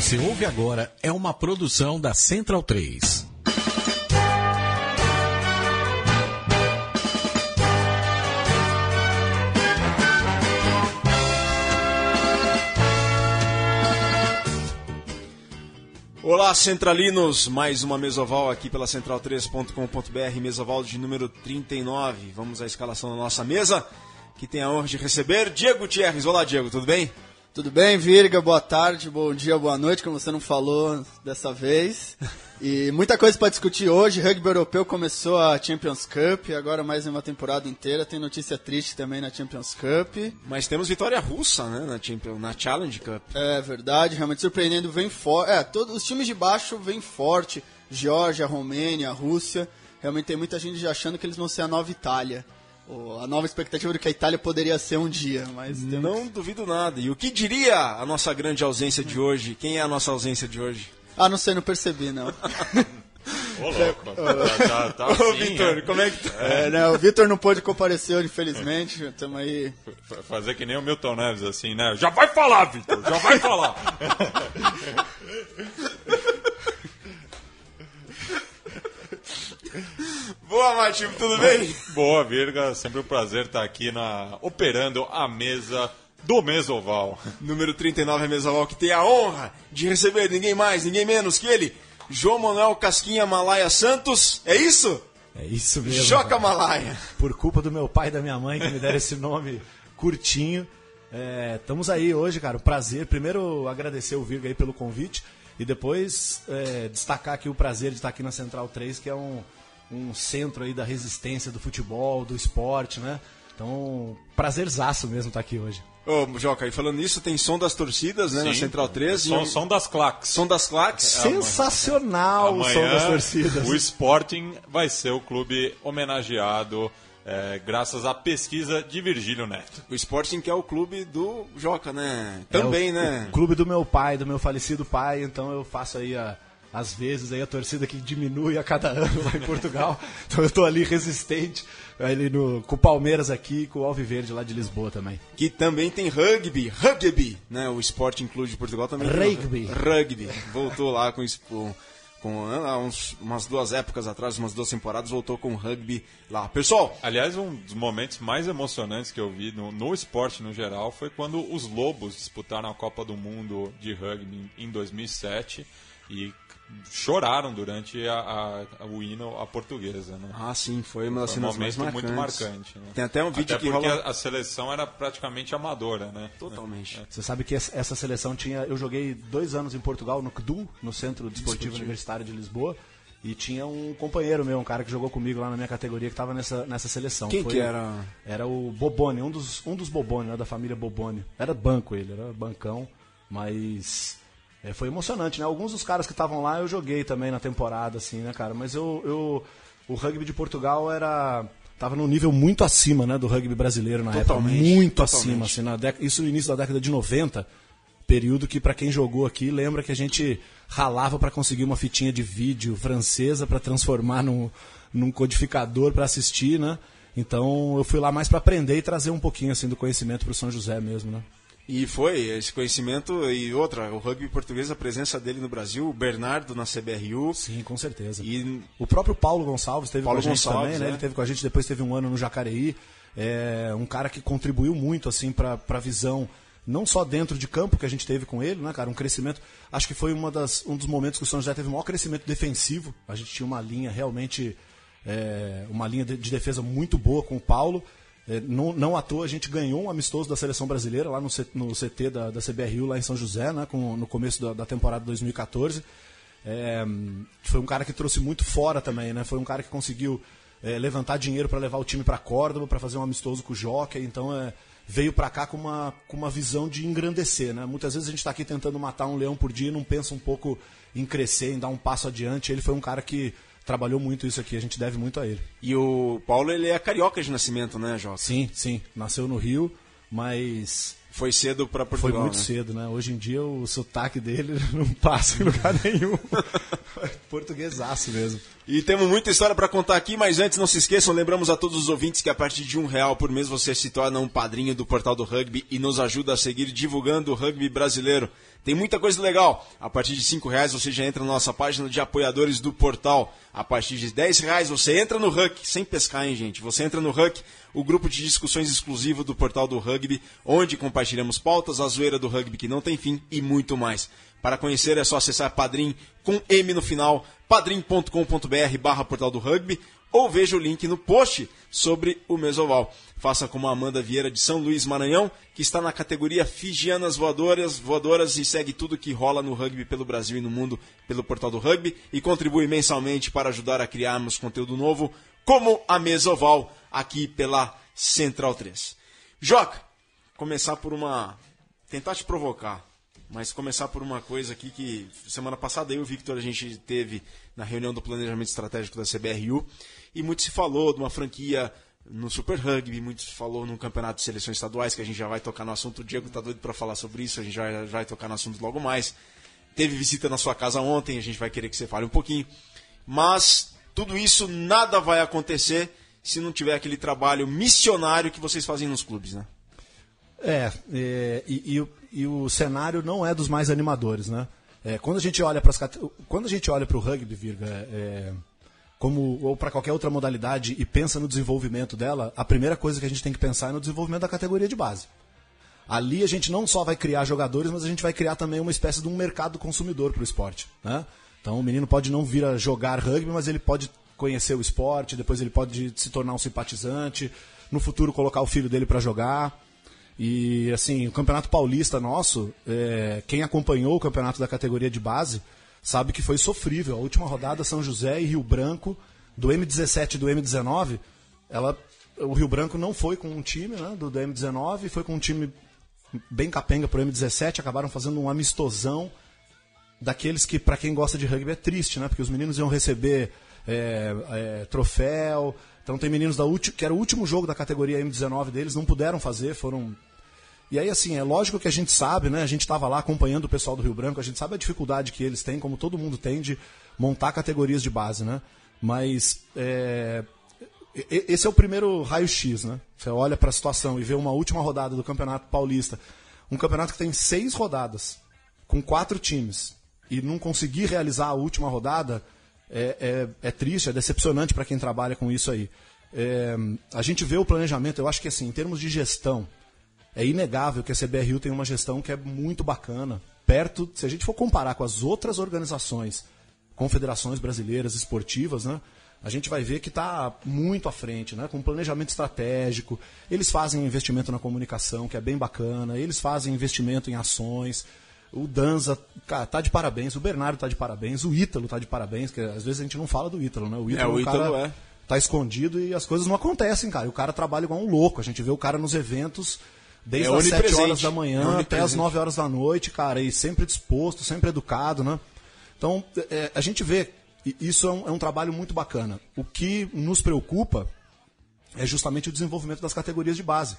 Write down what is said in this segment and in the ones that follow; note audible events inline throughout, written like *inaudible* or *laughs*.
você ouve agora é uma produção da Central 3. Olá, centralinos! Mais uma mesoval aqui pela central3.com.br, mesoval de número 39. Vamos à escalação da nossa mesa, que tem a honra de receber Diego Gutierrez. Olá, Diego, tudo bem? Tudo bem, Virga? Boa tarde, bom dia, boa noite, como você não falou dessa vez. E muita coisa para discutir hoje. Rugby europeu começou a Champions Cup, agora mais uma temporada inteira. Tem notícia triste também na Champions Cup. Mas temos vitória russa, né, na, Champions, na Challenge Cup. É verdade, realmente surpreendendo, vem forte. É, todos os times de baixo vêm forte. Geórgia, Romênia, Rússia. Realmente tem muita gente achando que eles vão ser a nova Itália a nova expectativa de que a Itália poderia ser um dia, mas não duvido nada. E o que diria a nossa grande ausência de hoje? Quem é a nossa ausência de hoje? Ah, não sei, não percebi não. *laughs* Ô, louco. Tá, tá, tá assim, Ô, Vitor, é. como é que tá? É, né, o Vitor não pôde comparecer, infelizmente. Estamos aí. Fazer que nem o Milton Neves, assim, né? Já vai falar, Vitor, já vai falar. *laughs* Boa, Matinho, tudo bem? *laughs* Boa, Virga. Sempre um prazer estar aqui na operando a mesa do Mesoval. Número 39 é Mesoval, que tem a honra de receber ninguém mais, ninguém menos que ele, João Manuel Casquinha Malaya Santos. É isso? É isso mesmo. Joca cara. Malaya. Por culpa do meu pai e da minha mãe que me deram esse nome curtinho. Estamos é, aí hoje, cara. Um prazer. Primeiro, agradecer o Virga aí pelo convite. E depois é, destacar aqui o prazer de estar aqui na Central 3, que é um, um centro aí da resistência do futebol, do esporte, né? Então, prazerzaço mesmo estar aqui hoje. Ô, Joca, e falando nisso, tem som das torcidas, né, Sim, na Central 13. Som, som das claques. Som das claques. Sensacional Amanhã, o som das torcidas. O Sporting vai ser o clube homenageado é, graças à pesquisa de Virgílio Neto. O Sporting que é o clube do Joca, né? Também, é o, né? O clube do meu pai, do meu falecido pai, então eu faço aí a às vezes aí a torcida que diminui a cada *laughs* ano lá em Portugal. então eu estou ali resistente, ali no, com o Palmeiras aqui com o Alviverde lá de Lisboa também. Que também tem rugby, rugby, né? O Esporte Include de Portugal também rugby. rugby. Voltou lá com, com, com há uns, umas duas épocas atrás, umas duas temporadas, voltou com rugby lá. Pessoal! Aliás, um dos momentos mais emocionantes que eu vi no, no esporte no geral foi quando os Lobos disputaram a Copa do Mundo de rugby em 2007 e choraram durante a, a, o hino à portuguesa. Né? Ah, sim, foi uma das foi um momento mais marcantes. muito marcante. Né? Tem até um vídeo até que porque rola... a seleção era praticamente amadora, né? Totalmente. É. Você sabe que essa seleção tinha... Eu joguei dois anos em Portugal, no CDU, no Centro Desportivo Universitário de Lisboa, e tinha um companheiro meu, um cara que jogou comigo lá na minha categoria, que estava nessa, nessa seleção. Quem foi, que era? Era o Bobone, um dos, um dos Bobone, né, da família Bobone. Era banco ele, era bancão, mas é, foi emocionante, né? Alguns dos caras que estavam lá eu joguei também na temporada, assim, né, cara? Mas eu, eu o rugby de Portugal era tava num nível muito acima, né, do rugby brasileiro na totalmente, época, muito totalmente. acima, assim, na década, isso no início da década de 90, período que para quem jogou aqui lembra que a gente ralava para conseguir uma fitinha de vídeo francesa para transformar num, num codificador para assistir, né? Então eu fui lá mais para aprender e trazer um pouquinho assim do conhecimento para o São José mesmo, né? E foi esse conhecimento e outra, o rugby português, a presença dele no Brasil, o Bernardo na CBRU. Sim, com certeza. E o próprio Paulo Gonçalves teve Paulo com a gente Gonçalves, também, né? É. Ele teve com a gente, depois teve um ano no Jacareí. É um cara que contribuiu muito assim para a visão não só dentro de campo que a gente teve com ele, né, cara, um crescimento. Acho que foi uma das, um dos momentos que o São José teve o maior crescimento defensivo. A gente tinha uma linha realmente é, uma linha de, de defesa muito boa com o Paulo. É, não, não à toa a gente ganhou um amistoso da seleção brasileira lá no, no CT da, da CBRU, lá em São José, né, com, no começo da, da temporada 2014. É, foi um cara que trouxe muito fora também, né? Foi um cara que conseguiu é, levantar dinheiro para levar o time para Córdoba, para fazer um amistoso com o Joca. Então é, veio para cá com uma, com uma visão de engrandecer, né? Muitas vezes a gente está aqui tentando matar um leão por dia e não pensa um pouco em crescer, em dar um passo adiante. Ele foi um cara que trabalhou muito isso aqui, a gente deve muito a ele. E o Paulo, ele é carioca de nascimento, né, Jota? Sim, sim. Nasceu no Rio, mas. Foi cedo para Portugal. Foi muito né? cedo, né? Hoje em dia o sotaque dele *laughs* não passa em lugar nenhum. *laughs* Portuguesaço mesmo. E temos muita história para contar aqui, mas antes não se esqueçam, lembramos a todos os ouvintes que a partir de um real por mês você se torna um padrinho do Portal do Rugby e nos ajuda a seguir divulgando o rugby brasileiro. Tem muita coisa legal. A partir de cinco reais você já entra na nossa página de apoiadores do portal. A partir de dez reais você entra no Huck, sem pescar, hein, gente? Você entra no Huck, o grupo de discussões exclusivo do portal do Rugby, onde compartilhamos pautas, a zoeira do rugby que não tem fim e muito mais. Para conhecer é só acessar Padrim com M no final, padrim.com.br barra portal do rugby ou veja o link no post sobre o Mesoval. Faça como a Amanda Vieira de São Luís, Maranhão, que está na categoria Figianas Voadoras, voadoras e segue tudo que rola no rugby pelo Brasil e no mundo pelo portal do rugby e contribui mensalmente para ajudar a criarmos conteúdo novo, como a Mesoval, aqui pela Central 3. Joca, começar por uma. tentar te provocar mas começar por uma coisa aqui que semana passada eu e o Victor a gente teve na reunião do planejamento estratégico da CBRU e muito se falou de uma franquia no Super Rugby, muito se falou no campeonato de seleções estaduais, que a gente já vai tocar no assunto. O Diego está doido para falar sobre isso, a gente já vai tocar no assunto logo mais. Teve visita na sua casa ontem, a gente vai querer que você fale um pouquinho. Mas tudo isso nada vai acontecer se não tiver aquele trabalho missionário que vocês fazem nos clubes, né? É, é e, e, e, o cenário não é dos mais animadores, né? É, quando a gente olha para quando a gente olha para o rugby, Virga, é, como ou para qualquer outra modalidade e pensa no desenvolvimento dela, a primeira coisa que a gente tem que pensar é no desenvolvimento da categoria de base. Ali a gente não só vai criar jogadores, mas a gente vai criar também uma espécie de um mercado consumidor para o esporte, né? Então o menino pode não vir a jogar rugby, mas ele pode conhecer o esporte, depois ele pode se tornar um simpatizante, no futuro colocar o filho dele para jogar. E assim, o Campeonato Paulista nosso, é, quem acompanhou o campeonato da categoria de base sabe que foi sofrível. A última rodada, São José e Rio Branco, do M17 e do M19, ela, o Rio Branco não foi com um time né, do, do M19, foi com um time bem capenga pro M17, acabaram fazendo um amistosão daqueles que, para quem gosta de rugby, é triste, né? Porque os meninos iam receber é, é, troféu. Então tem meninos da que era o último jogo da categoria M19 deles, não puderam fazer, foram e aí, assim, é lógico que a gente sabe, né? A gente estava lá acompanhando o pessoal do Rio Branco, a gente sabe a dificuldade que eles têm, como todo mundo tem, de montar categorias de base, né? Mas é, esse é o primeiro raio-x, né? Você olha para a situação e vê uma última rodada do Campeonato Paulista. Um campeonato que tem seis rodadas, com quatro times, e não conseguir realizar a última rodada é, é, é triste, é decepcionante para quem trabalha com isso aí. É, a gente vê o planejamento, eu acho que assim, em termos de gestão, é inegável que a CBRU tem uma gestão que é muito bacana. Perto, se a gente for comparar com as outras organizações, confederações brasileiras esportivas, né? A gente vai ver que está muito à frente, né? com planejamento estratégico. Eles fazem investimento na comunicação, que é bem bacana. Eles fazem investimento em ações. O Danza cara, tá de parabéns. O Bernardo tá de parabéns. O Ítalo tá de parabéns, que às vezes a gente não fala do Ítalo, né? O Ítalo, é, o Ítalo cara, é. tá escondido e as coisas não acontecem, cara. E o cara trabalha igual um louco. A gente vê o cara nos eventos Desde é as 7 horas da manhã é até as 9 horas da noite, cara, e sempre disposto, sempre educado, né? Então, é, a gente vê, isso é um, é um trabalho muito bacana. O que nos preocupa é justamente o desenvolvimento das categorias de base.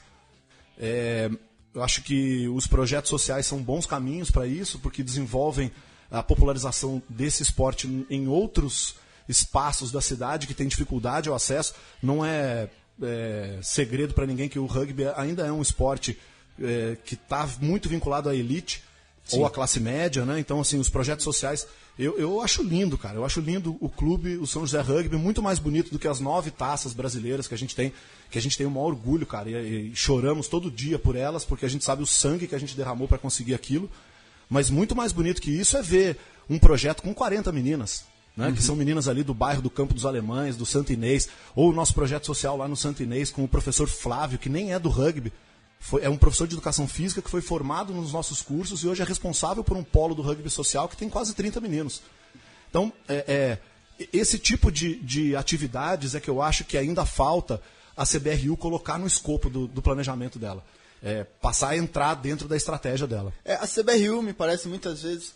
É, eu acho que os projetos sociais são bons caminhos para isso, porque desenvolvem a popularização desse esporte em outros espaços da cidade que tem dificuldade ao acesso. Não é é, segredo para ninguém que o rugby ainda é um esporte é, que está muito vinculado à elite Sim. ou à classe média, né? Então, assim, os projetos sociais. Eu, eu acho lindo, cara. Eu acho lindo o clube, o São José Rugby, muito mais bonito do que as nove taças brasileiras que a gente tem, que a gente tem o maior orgulho, cara. E, e choramos todo dia por elas, porque a gente sabe o sangue que a gente derramou para conseguir aquilo. Mas muito mais bonito que isso é ver um projeto com 40 meninas né, uhum. que são meninas ali do bairro do Campo dos Alemães, do Santo Inês, ou o nosso projeto social lá no Santo Inês com o professor Flávio, que nem é do rugby, foi, é um professor de educação física que foi formado nos nossos cursos e hoje é responsável por um polo do rugby social que tem quase 30 meninos. Então, é, é, esse tipo de, de atividades é que eu acho que ainda falta a CBRU colocar no escopo do, do planejamento dela. É, passar a entrar dentro da estratégia dela. É, a CBRU, me parece, muitas vezes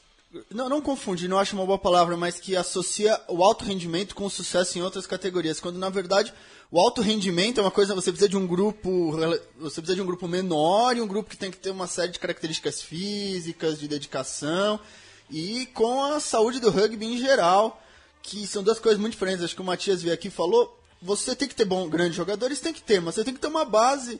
não, não confundir, não acho uma boa palavra, mas que associa o alto rendimento com o sucesso em outras categorias, quando na verdade o alto rendimento é uma coisa, você precisa de um grupo, você precisa de um grupo menor e um grupo que tem que ter uma série de características físicas, de dedicação e com a saúde do rugby em geral, que são duas coisas muito diferentes. Acho que o Matias veio aqui e falou, você tem que ter bom, grandes jogadores, tem que ter, mas você tem que ter uma base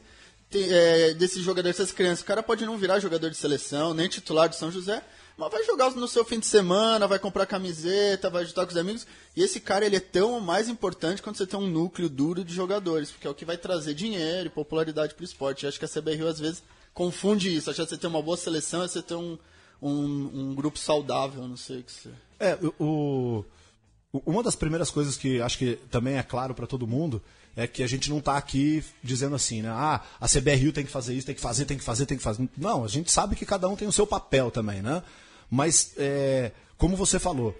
é, desses jogadores, dessas crianças. O cara pode não virar jogador de seleção, nem titular de São José, mas vai jogar no seu fim de semana, vai comprar camiseta, vai ajudar com os amigos. E esse cara, ele é tão mais importante quando você tem um núcleo duro de jogadores, porque é o que vai trazer dinheiro e popularidade pro esporte. Eu acho que a CBRU, às vezes, confunde isso. Acha que você tem uma boa seleção é você ter um, um, um grupo saudável, não sei o que você... É, o, o, uma das primeiras coisas que acho que também é claro para todo mundo é que a gente não está aqui dizendo assim, né? Ah, a CBRU tem que fazer isso, tem que fazer, tem que fazer, tem que fazer. Não, a gente sabe que cada um tem o seu papel também, né? Mas, é, como você falou,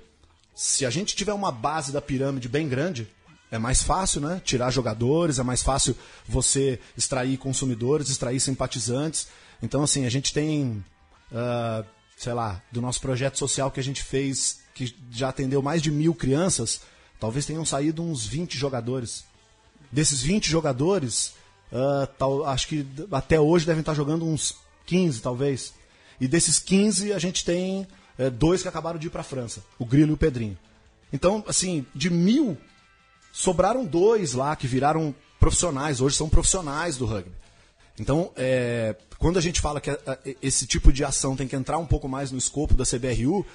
se a gente tiver uma base da pirâmide bem grande, é mais fácil, né? Tirar jogadores, é mais fácil você extrair consumidores, extrair simpatizantes. Então, assim, a gente tem, uh, sei lá, do nosso projeto social que a gente fez, que já atendeu mais de mil crianças, talvez tenham saído uns 20 jogadores. Desses 20 jogadores, uh, tal, acho que até hoje devem estar jogando uns 15, talvez. E desses 15, a gente tem é, dois que acabaram de ir para a França, o Grilo e o Pedrinho. Então, assim, de mil, sobraram dois lá que viraram profissionais, hoje são profissionais do rugby. Então, é, quando a gente fala que a, a, esse tipo de ação tem que entrar um pouco mais no escopo da CBRU,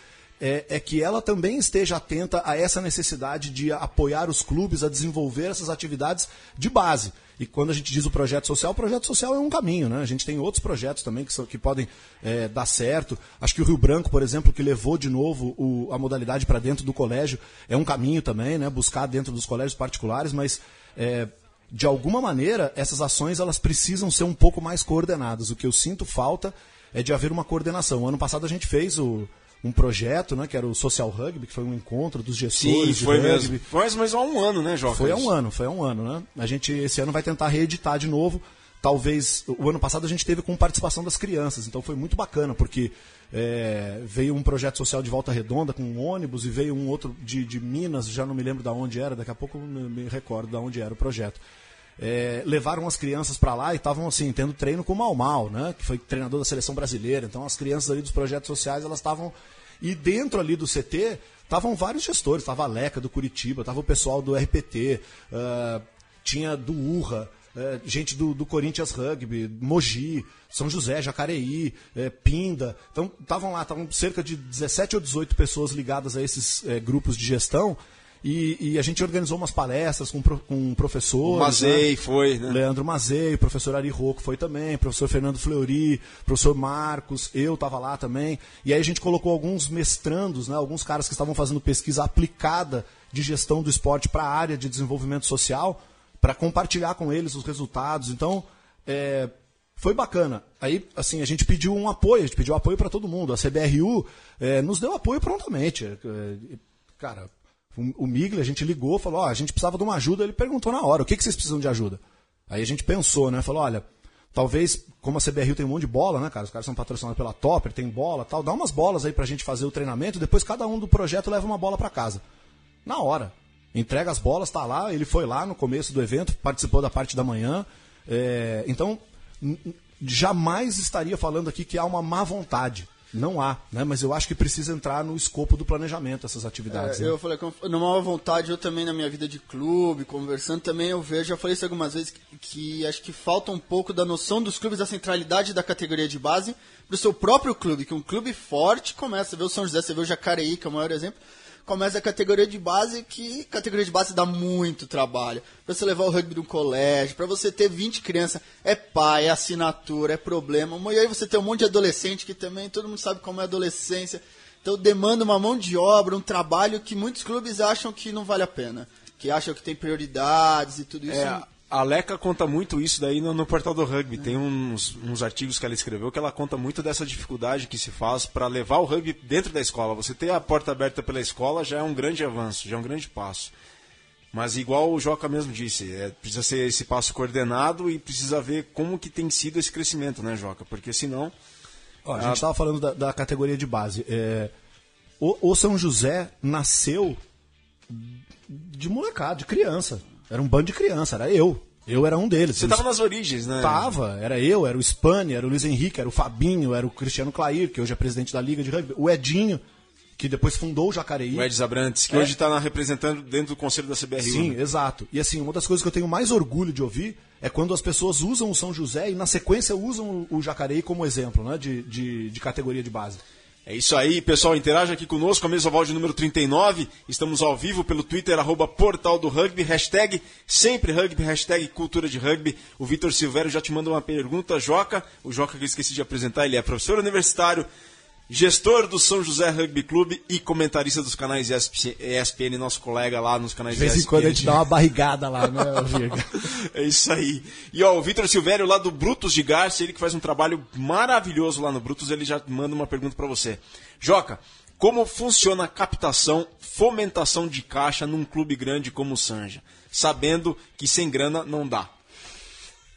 é, é, que ela também esteja atenta a essa necessidade de apoiar os clubes a desenvolver essas atividades de base. E quando a gente diz o projeto social, o projeto social é um caminho, né? A gente tem outros projetos também que, são, que podem é, dar certo. Acho que o Rio Branco, por exemplo, que levou de novo o, a modalidade para dentro do colégio, é um caminho também, né? Buscar dentro dos colégios particulares, mas é, de alguma maneira essas ações elas precisam ser um pouco mais coordenadas. O que eu sinto falta é de haver uma coordenação. ano passado a gente fez o um projeto, né, que era o Social Rugby, que foi um encontro dos gestores Sim, foi de mesmo. Foi mais, mais há um ano, né, Joca? Foi há um ano, foi há um ano, né? A gente esse ano vai tentar reeditar de novo. Talvez o ano passado a gente teve com participação das crianças, então foi muito bacana, porque é, veio um projeto social de Volta Redonda com um ônibus e veio um outro de, de Minas, já não me lembro de onde era, daqui a pouco me, me recordo de onde era o projeto. É, levaram as crianças para lá e estavam assim tendo treino com o Mal Mal, né? Que foi treinador da seleção brasileira. Então as crianças ali dos projetos sociais elas estavam e dentro ali do CT, estavam vários gestores, estava a Leca do Curitiba, estava o pessoal do RPT, uh, ah, tinha do URRA, uh, gente do, do, Corinthians Rugby, Mogi, São José, Jacareí, uh, Pinda. Então, estavam lá, estavam cerca de 17 ou 18 pessoas ligadas a esses eh, grupos de gestão e, e, a gente organizou umas palestras com, com professores. O Mazei né? foi, né? Leandro Mazei, professor Ari Rocco foi também, professor Fernando Fleury, professor Marcos, eu estava lá também. E aí a gente colocou alguns mestrandos, né, alguns caras que estavam fazendo pesquisa aplicada de gestão do esporte para a área de desenvolvimento social, para compartilhar com eles os resultados. Então, é, foi bacana. Aí, assim, a gente pediu um apoio, a gente pediu apoio para todo mundo. A CBRU é, nos deu apoio prontamente. É, cara, o, Migli, a gente ligou, falou, ó, a gente precisava de uma ajuda, ele perguntou na hora, o que, que vocês precisam de ajuda? Aí a gente pensou, né? Falou, olha, talvez, como a CBRU tem um monte de bola, né, cara? Os caras são patrocinados pela Topper, tem bola tal, dá umas bolas aí pra gente fazer o treinamento, depois cada um do projeto leva uma bola para casa. Na hora. Entrega as bolas, tá lá, ele foi lá no começo do evento, participou da parte da manhã. É, então, jamais estaria falando aqui que há uma má vontade. Não há, né? Mas eu acho que precisa entrar no escopo do planejamento essas atividades. É, né? Eu falei, numa vontade, eu também na minha vida de clube, conversando também, eu vejo, já falei isso algumas vezes, que, que acho que falta um pouco da noção dos clubes, da centralidade da categoria de base para o seu próprio clube, que um clube forte começa, você vê o São José, você vê o Jacareí, que é o maior exemplo, começa a categoria de base, que categoria de base dá muito trabalho. Para você levar o rugby um colégio, para você ter 20 crianças, é pai, é assinatura, é problema. E aí você tem um monte de adolescente que também, todo mundo sabe como é adolescência. Então demanda uma mão de obra, um trabalho que muitos clubes acham que não vale a pena. Que acham que tem prioridades e tudo isso. É, a Leca conta muito isso daí no, no portal do rugby. Tem uns, uns, artigos que ela escreveu que ela conta muito dessa dificuldade que se faz para levar o rugby dentro da escola. Você ter a porta aberta pela escola já é um grande avanço, já é um grande passo. Mas igual o Joca mesmo disse, é, precisa ser esse passo coordenado e precisa ver como que tem sido esse crescimento, né, Joca? Porque senão... Ó, a gente estava falando da, da, categoria de base. É, o, o São José nasceu de molecada, de criança. Era um bando de criança, era eu. Eu era um deles. Você estava nas origens, né? Tava, era eu, era o Spani, era o Luiz Henrique, era o Fabinho, era o Cristiano Clair, que hoje é presidente da Liga de Rugby, o Edinho, que depois fundou o Jacareí. O Ed Zabrantes, que é. hoje está representando dentro do conselho da CBRU. Sim, né? exato. E assim, uma das coisas que eu tenho mais orgulho de ouvir é quando as pessoas usam o São José e na sequência usam o Jacareí como exemplo né, de, de, de categoria de base. É isso aí, pessoal. Interaja aqui conosco, a mesa oval de número 39. Estamos ao vivo pelo Twitter, arroba Portal do Rugby, hashtag sempre rugby, hashtag cultura de rugby. O Vitor Silvério já te manda uma pergunta, Joca. O Joca que eu esqueci de apresentar, ele é professor universitário, gestor do São José Rugby Clube e comentarista dos canais ESPN, nosso colega lá nos canais ESPN. De vez em quando a gente dá uma barrigada lá, né, Virga? *laughs* é isso aí. E ó, o Vitor Silvério lá do Brutus de Garcia, ele que faz um trabalho maravilhoso lá no Brutus, ele já manda uma pergunta para você. Joca, como funciona a captação, fomentação de caixa num clube grande como o Sanja? Sabendo que sem grana não dá.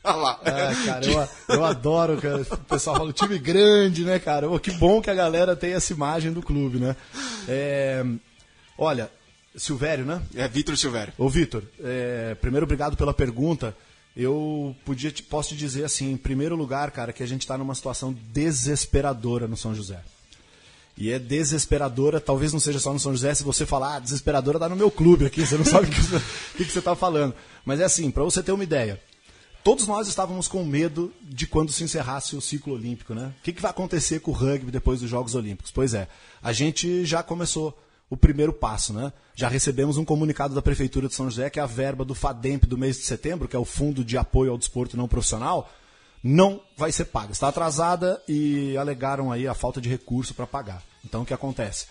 Olha lá. É, cara, eu, eu adoro, cara. O pessoal fala time grande, né, cara? Que bom que a galera tem essa imagem do clube, né? É, olha, Silvério, né? É, Vitor Silvério. Ô, Vitor, é, primeiro, obrigado pela pergunta. Eu podia, posso te dizer assim, em primeiro lugar, cara, que a gente está numa situação desesperadora no São José. E é desesperadora, talvez não seja só no São José, se você falar, ah, desesperadora tá no meu clube aqui, você não sabe o que, que, que, você está falando. Mas é assim, para você ter uma ideia, todos nós estávamos com medo de quando se encerrasse o ciclo olímpico, né? O que, que vai acontecer com o rugby depois dos Jogos Olímpicos? Pois é, a gente já começou o primeiro passo, né? Já recebemos um comunicado da Prefeitura de São José que a verba do FADEMP do mês de setembro, que é o Fundo de Apoio ao Desporto Não Profissional, não vai ser paga. Está atrasada e alegaram aí a falta de recurso para pagar. Então o que acontece?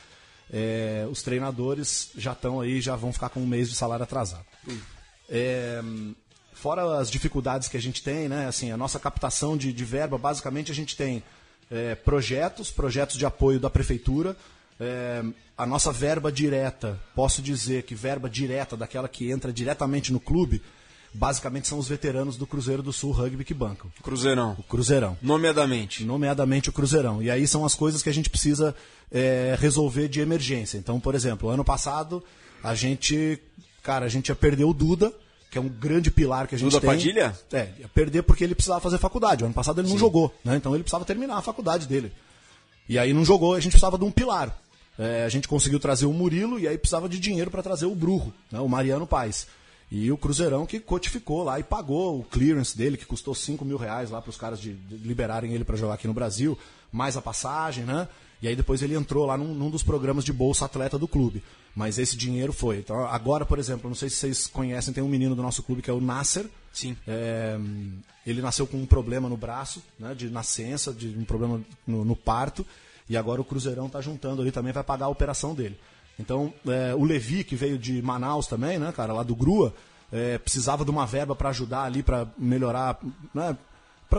É, os treinadores já estão aí, já vão ficar com um mês de salário atrasado. É, fora as dificuldades que a gente tem, né? Assim, a nossa captação de, de verba, basicamente a gente tem é, projetos, projetos de apoio da prefeitura. É, a nossa verba direta, posso dizer que verba direta, daquela que entra diretamente no clube, basicamente são os veteranos do Cruzeiro do Sul Rugby que bancam. Cruzeirão. O Cruzeirão. Nomeadamente. Nomeadamente o Cruzeirão. E aí são as coisas que a gente precisa é, resolver de emergência. Então, por exemplo, ano passado a gente, cara, a gente ia perder o Duda, que é um grande pilar que a gente Duda tem. Padilha? É, perder porque ele precisava fazer faculdade. O ano passado ele não Sim. jogou, né? Então ele precisava terminar a faculdade dele. E aí não jogou, a gente precisava de um pilar. É, a gente conseguiu trazer o Murilo e aí precisava de dinheiro para trazer o Brujo, né? o Mariano Paz. E o Cruzeirão que cotificou lá e pagou o clearance dele, que custou 5 mil reais lá para os caras de, de liberarem ele para jogar aqui no Brasil, mais a passagem, né? E aí depois ele entrou lá num, num, dos programas de bolsa atleta do clube. Mas esse dinheiro foi. Então, agora, por exemplo, não sei se vocês conhecem, tem um menino do nosso clube que é o Nasser. Sim. É, ele nasceu com um problema no braço, né, de nascença, de um problema no, no parto. E agora o Cruzeirão está juntando ali também, vai pagar a operação dele. Então, é, o Levi, que veio de Manaus também, né, cara, lá do Grua, é, precisava de uma verba para ajudar ali, para melhorar, né,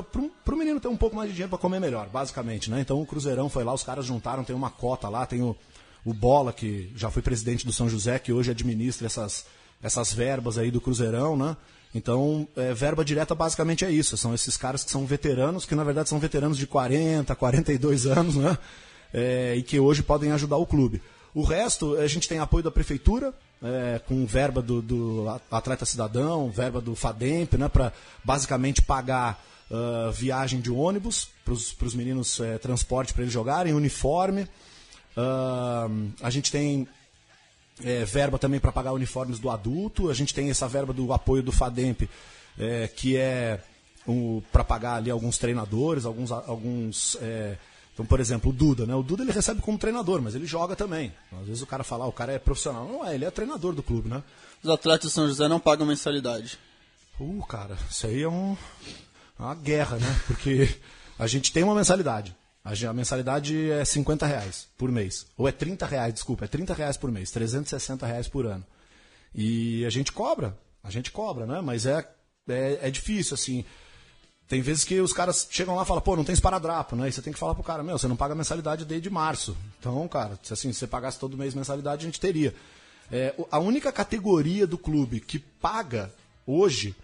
para o menino ter um pouco mais de dinheiro para comer melhor, basicamente, né? Então o Cruzeirão foi lá, os caras juntaram, tem uma cota lá, tem o, o Bola, que já foi presidente do São José, que hoje administra essas, essas verbas aí do Cruzeirão, né? Então, é, verba direta basicamente é isso. São esses caras que são veteranos, que na verdade são veteranos de 40, 42 anos, né? É, e que hoje podem ajudar o clube. O resto, a gente tem apoio da prefeitura, é, com verba do, do, Atleta Cidadão, verba do FADEMP, né, para basicamente pagar uh, viagem de ônibus para os meninos, é, transporte para eles jogarem, uniforme. Uh, a gente tem é, verba também para pagar uniformes do adulto, a gente tem essa verba do apoio do FADEMP, é, que é um, para pagar ali alguns treinadores, alguns. alguns é, então, por exemplo, o Duda, né? O Duda ele recebe como treinador, mas ele joga também. Às vezes o cara fala, ah, o cara é profissional. Não é, ele é treinador do clube, né? Os atletas de São José não pagam mensalidade. Uh, cara, isso aí é um, uma guerra, né? Porque a gente tem uma mensalidade. A mensalidade é 50 reais por mês. Ou é 30 reais, desculpa, é 30 reais por mês, 360 reais por ano. E a gente cobra, a gente cobra, né? Mas é, é, é difícil, assim. Tem vezes que os caras chegam lá e falam, pô, não tem esparadrapo, né? E você tem que falar pro cara, meu, você não paga mensalidade desde março. Então, cara, assim, se você pagasse todo mês mensalidade, a gente teria. É, a única categoria do clube que paga hoje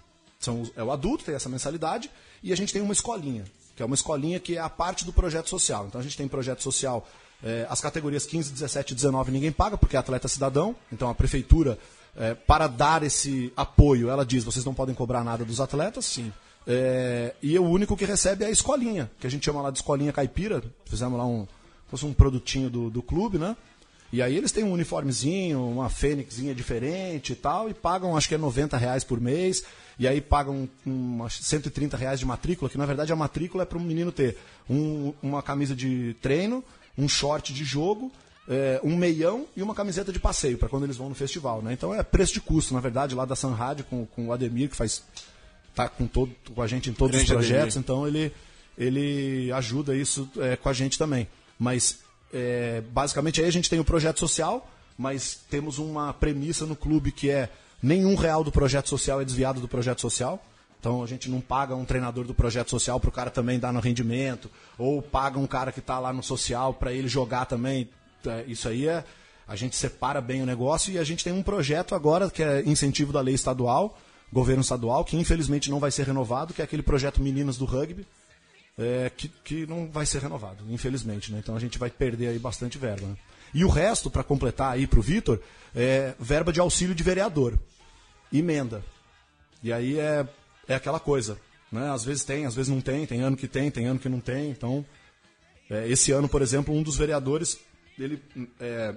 são, é o adulto, tem essa mensalidade, e a gente tem uma escolinha, que é uma escolinha que é a parte do projeto social. Então a gente tem projeto social, é, as categorias 15, 17 e 19 ninguém paga, porque é atleta cidadão, então a prefeitura, é, para dar esse apoio, ela diz, vocês não podem cobrar nada dos atletas. Sim. É, e o único que recebe é a escolinha, que a gente chama lá de escolinha caipira. Fizemos lá um, fosse um produtinho do, do clube, né? E aí eles têm um uniformezinho, uma fênixinha diferente e tal, e pagam acho que é 90 reais por mês, e aí pagam um, 130 reais de matrícula, que na verdade a matrícula é para um menino ter um, uma camisa de treino, um short de jogo, é, um meião e uma camiseta de passeio para quando eles vão no festival, né? Então é preço de custo, na verdade, lá da Sun Rádio com, com o Ademir que faz tá com todo com a gente em todos Grande os projetos, Ademir. então ele ele ajuda isso é, com a gente também. Mas é, basicamente aí a gente tem o projeto social, mas temos uma premissa no clube que é nenhum real do projeto social é desviado do projeto social. Então a gente não paga um treinador do projeto social para o cara também dar no rendimento, ou paga um cara que está lá no social para ele jogar também. É, Isso aí é. A gente separa bem o negócio e a gente tem um projeto agora que é incentivo da lei estadual, governo estadual, que infelizmente não vai ser renovado, que é aquele projeto Meninas do Rugby, é, que, que não vai ser renovado, infelizmente. Né? Então a gente vai perder aí bastante verba. né? E o resto, para completar aí para o Vitor, é verba de auxílio de vereador, emenda. E aí é, é aquela coisa. Né? Às vezes tem, às vezes não tem, tem ano que tem, tem ano que não tem. Então, é, esse ano, por exemplo, um dos vereadores ele é,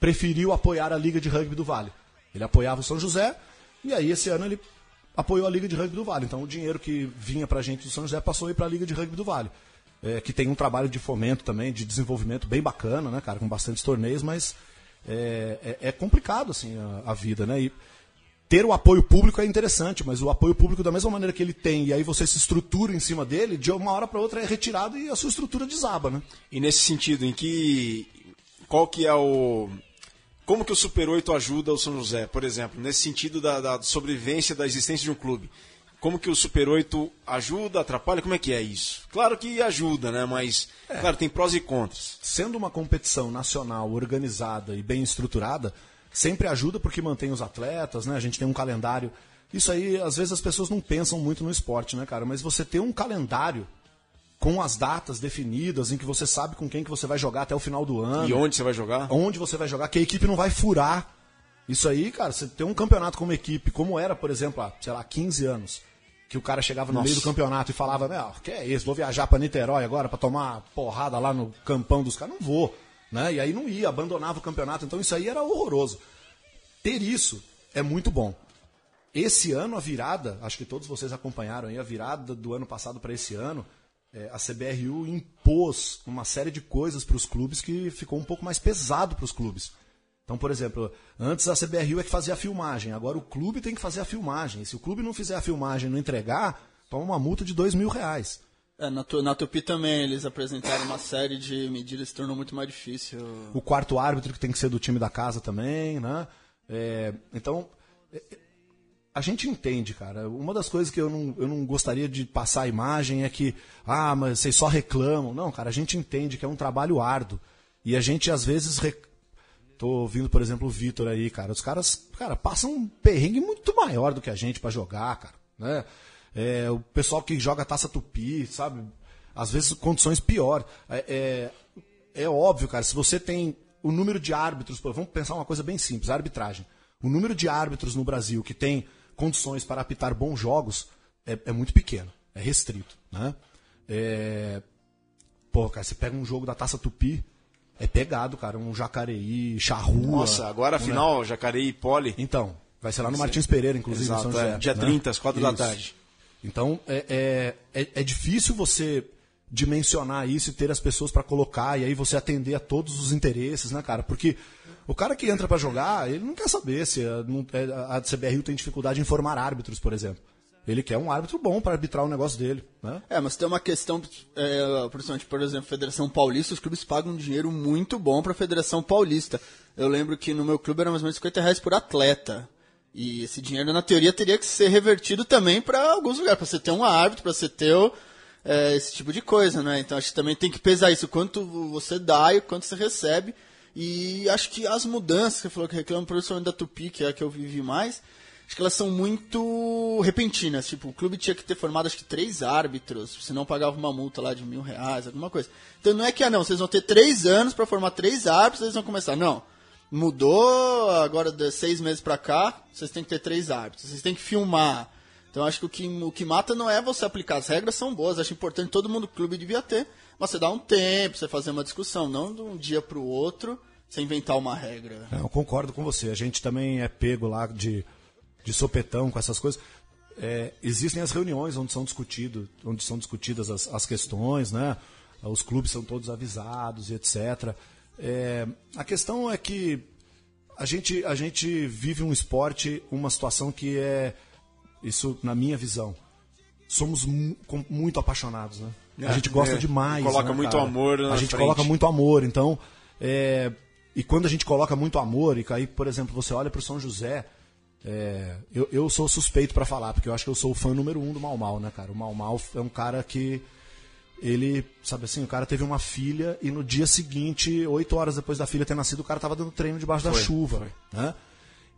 preferiu apoiar a Liga de Rugby do Vale. Ele apoiava o São José, e aí esse ano ele apoiou a Liga de Rugby do Vale. Então o dinheiro que vinha pra gente do São José passou aí pra Liga de Rugby do Vale. É, que tem um trabalho de fomento também, de desenvolvimento bem bacana, né, cara, com bastantes torneios, mas é, é- é complicado, assim, a, a vida, né? E ter o apoio público é interessante, mas o apoio público, da mesma maneira que ele tem, e aí você se estrutura em cima dele, de uma hora para outra é retirado e a sua estrutura desaba, né? E nesse sentido, em que. Qual que é o. Como que o Super 8 ajuda o São José, por exemplo, nesse sentido da, da sobrevivência da existência de um clube? Como que o Super 8 ajuda, atrapalha? Como é que é isso? Claro que ajuda, né? Mas, claro, tem prós e contras. sendo uma competição nacional organizada e bem estruturada, sempre ajuda porque mantém os atletas, né? A gente tem um calendário. Isso aí, às vezes as pessoas não pensam muito no esporte, né, cara? Mas você ter um calendário com as datas definidas, em que você sabe com quem que você vai jogar até o final do ano, E onde você vai jogar? onde você vai jogar, que a equipe não vai furar. Isso aí, cara, você ter um campeonato como equipe, como era, por exemplo, há, sei lá, 15 anos, que o cara chegava no Nossa. meio do campeonato e falava, meu, que é isso, vou viajar pra Niterói agora pra tomar uma porrada lá no campão dos caras, não vou, né? E aí não ia, abandonava o campeonato, então isso aí era horroroso. Ter isso é muito bom. Esse ano a virada, acho que todos vocês acompanharam aí a virada do ano passado para esse ano, é, a CBRU impôs uma série de coisas para os clubes que ficou um pouco mais pesado para os clubes. Então, por exemplo, antes a CBRU é que fazia a filmagem, agora o clube tem que fazer a filmagem. Se o clube não fizer a filmagem e não entregar, toma uma multa de dois mil reais. É, na, na Tupi também eles apresentaram uma série de medidas que tornou muito mais difícil. o quarto árbitro que tem que ser do time da casa também, né? É, então, é, a gente entende, cara. Uma das coisas que eu não, eu não gostaria de passar a imagem é que, ah, mas vocês só reclamam. Não, cara, a gente entende que é um trabalho árduo. E a gente, às vezes, rec... tô ouvindo, por exemplo, o Vitor aí, cara. Os caras, cara, passam um perrengue muito maior do que a gente pra jogar, cara, né? É, o pessoal que joga taça tupi, sabe? Às vezes condições piores. É, é, é óbvio, cara, se você tem o número de árbitros, vamos pensar uma coisa bem simples, a arbitragem. O número de árbitros no Brasil que tem condições para apitar bons jogos é, é muito pequeno, é restrito, né? É, pô, cara, você pega um jogo da Taça Tupi, é pegado, cara, um Jacareí, Charrua. Nossa, agora um, afinal, Jacareí e Poli. Então, vai ser lá no Martins Pereira, inclusive, Exato, São José. é, dia né? 30, às 4 da Isso. tarde. Então, é, é, é, é difícil você dimensionar isso e ter as pessoas para colocar e aí você atender a todos os interesses, né, cara? Porque o cara que entra para jogar, ele não quer saber se a, não- é, a CBRU tem dificuldade em formar árbitros, por exemplo. Ele quer um árbitro bom para arbitrar o negócio dele, né? É, mas tem uma questão, é, por exemplo, Federação Paulista, os clubes pagam um dinheiro muito bom pra Federação Paulista. Eu lembro que no meu clube era mais ou menos 50 reais por atleta. E esse dinheiro, na teoria, teria que ser revertido também para alguns lugares, pra você ter um árbitro, pra você ter o- é, esse tipo de coisa, né? Então acho que também tem que pesar isso, quanto você dá e quanto você recebe. E acho que as mudanças, você falou que reclama principalmente da Tupi, que é a que eu vivi mais, acho que elas são muito repentinas. Tipo, o clube tinha que ter formado acho que três árbitros, senão pagava uma multa lá de mil reais, alguma coisa. Então não é que, ah não, vocês vão ter três anos para formar três árbitros, eles vão começar. Não. Mudou, agora de seis meses pra cá, vocês têm que ter três árbitros, vocês têm que filmar. Então acho que o que, o que mata não é você aplicar, as regras são boas, acho importante, todo mundo do clube devia ter, mas você dá um tempo, você fazer uma discussão, não de um dia pro outro, você inventar uma regra. É, Eu concordo com você. A gente também é pego lá de, de sopetão com essas coisas. É, existem as reuniões onde são discutido, onde são discutidas as, as questões, né? os clubes são todos avisados e etc. É, a questão é que a gente, a gente vive um esporte, uma situação que é, isso na minha visão, somos mu muito apaixonados, né? É, a gente gosta é. demais. Coloca né, muito cara? amor na A gente frente. coloca muito amor, então. é, e quando a gente coloca muito amor, e aí, por exemplo, você olha para o São José, é, eu, eu sou suspeito para falar, porque eu acho que eu sou o fã número um do Mal Mal, né, cara? O Mal Mal é um cara que. Ele, sabe assim, o cara teve uma filha e no dia seguinte, oito horas depois da filha ter nascido, o cara tava dando treino debaixo da chuva. Né?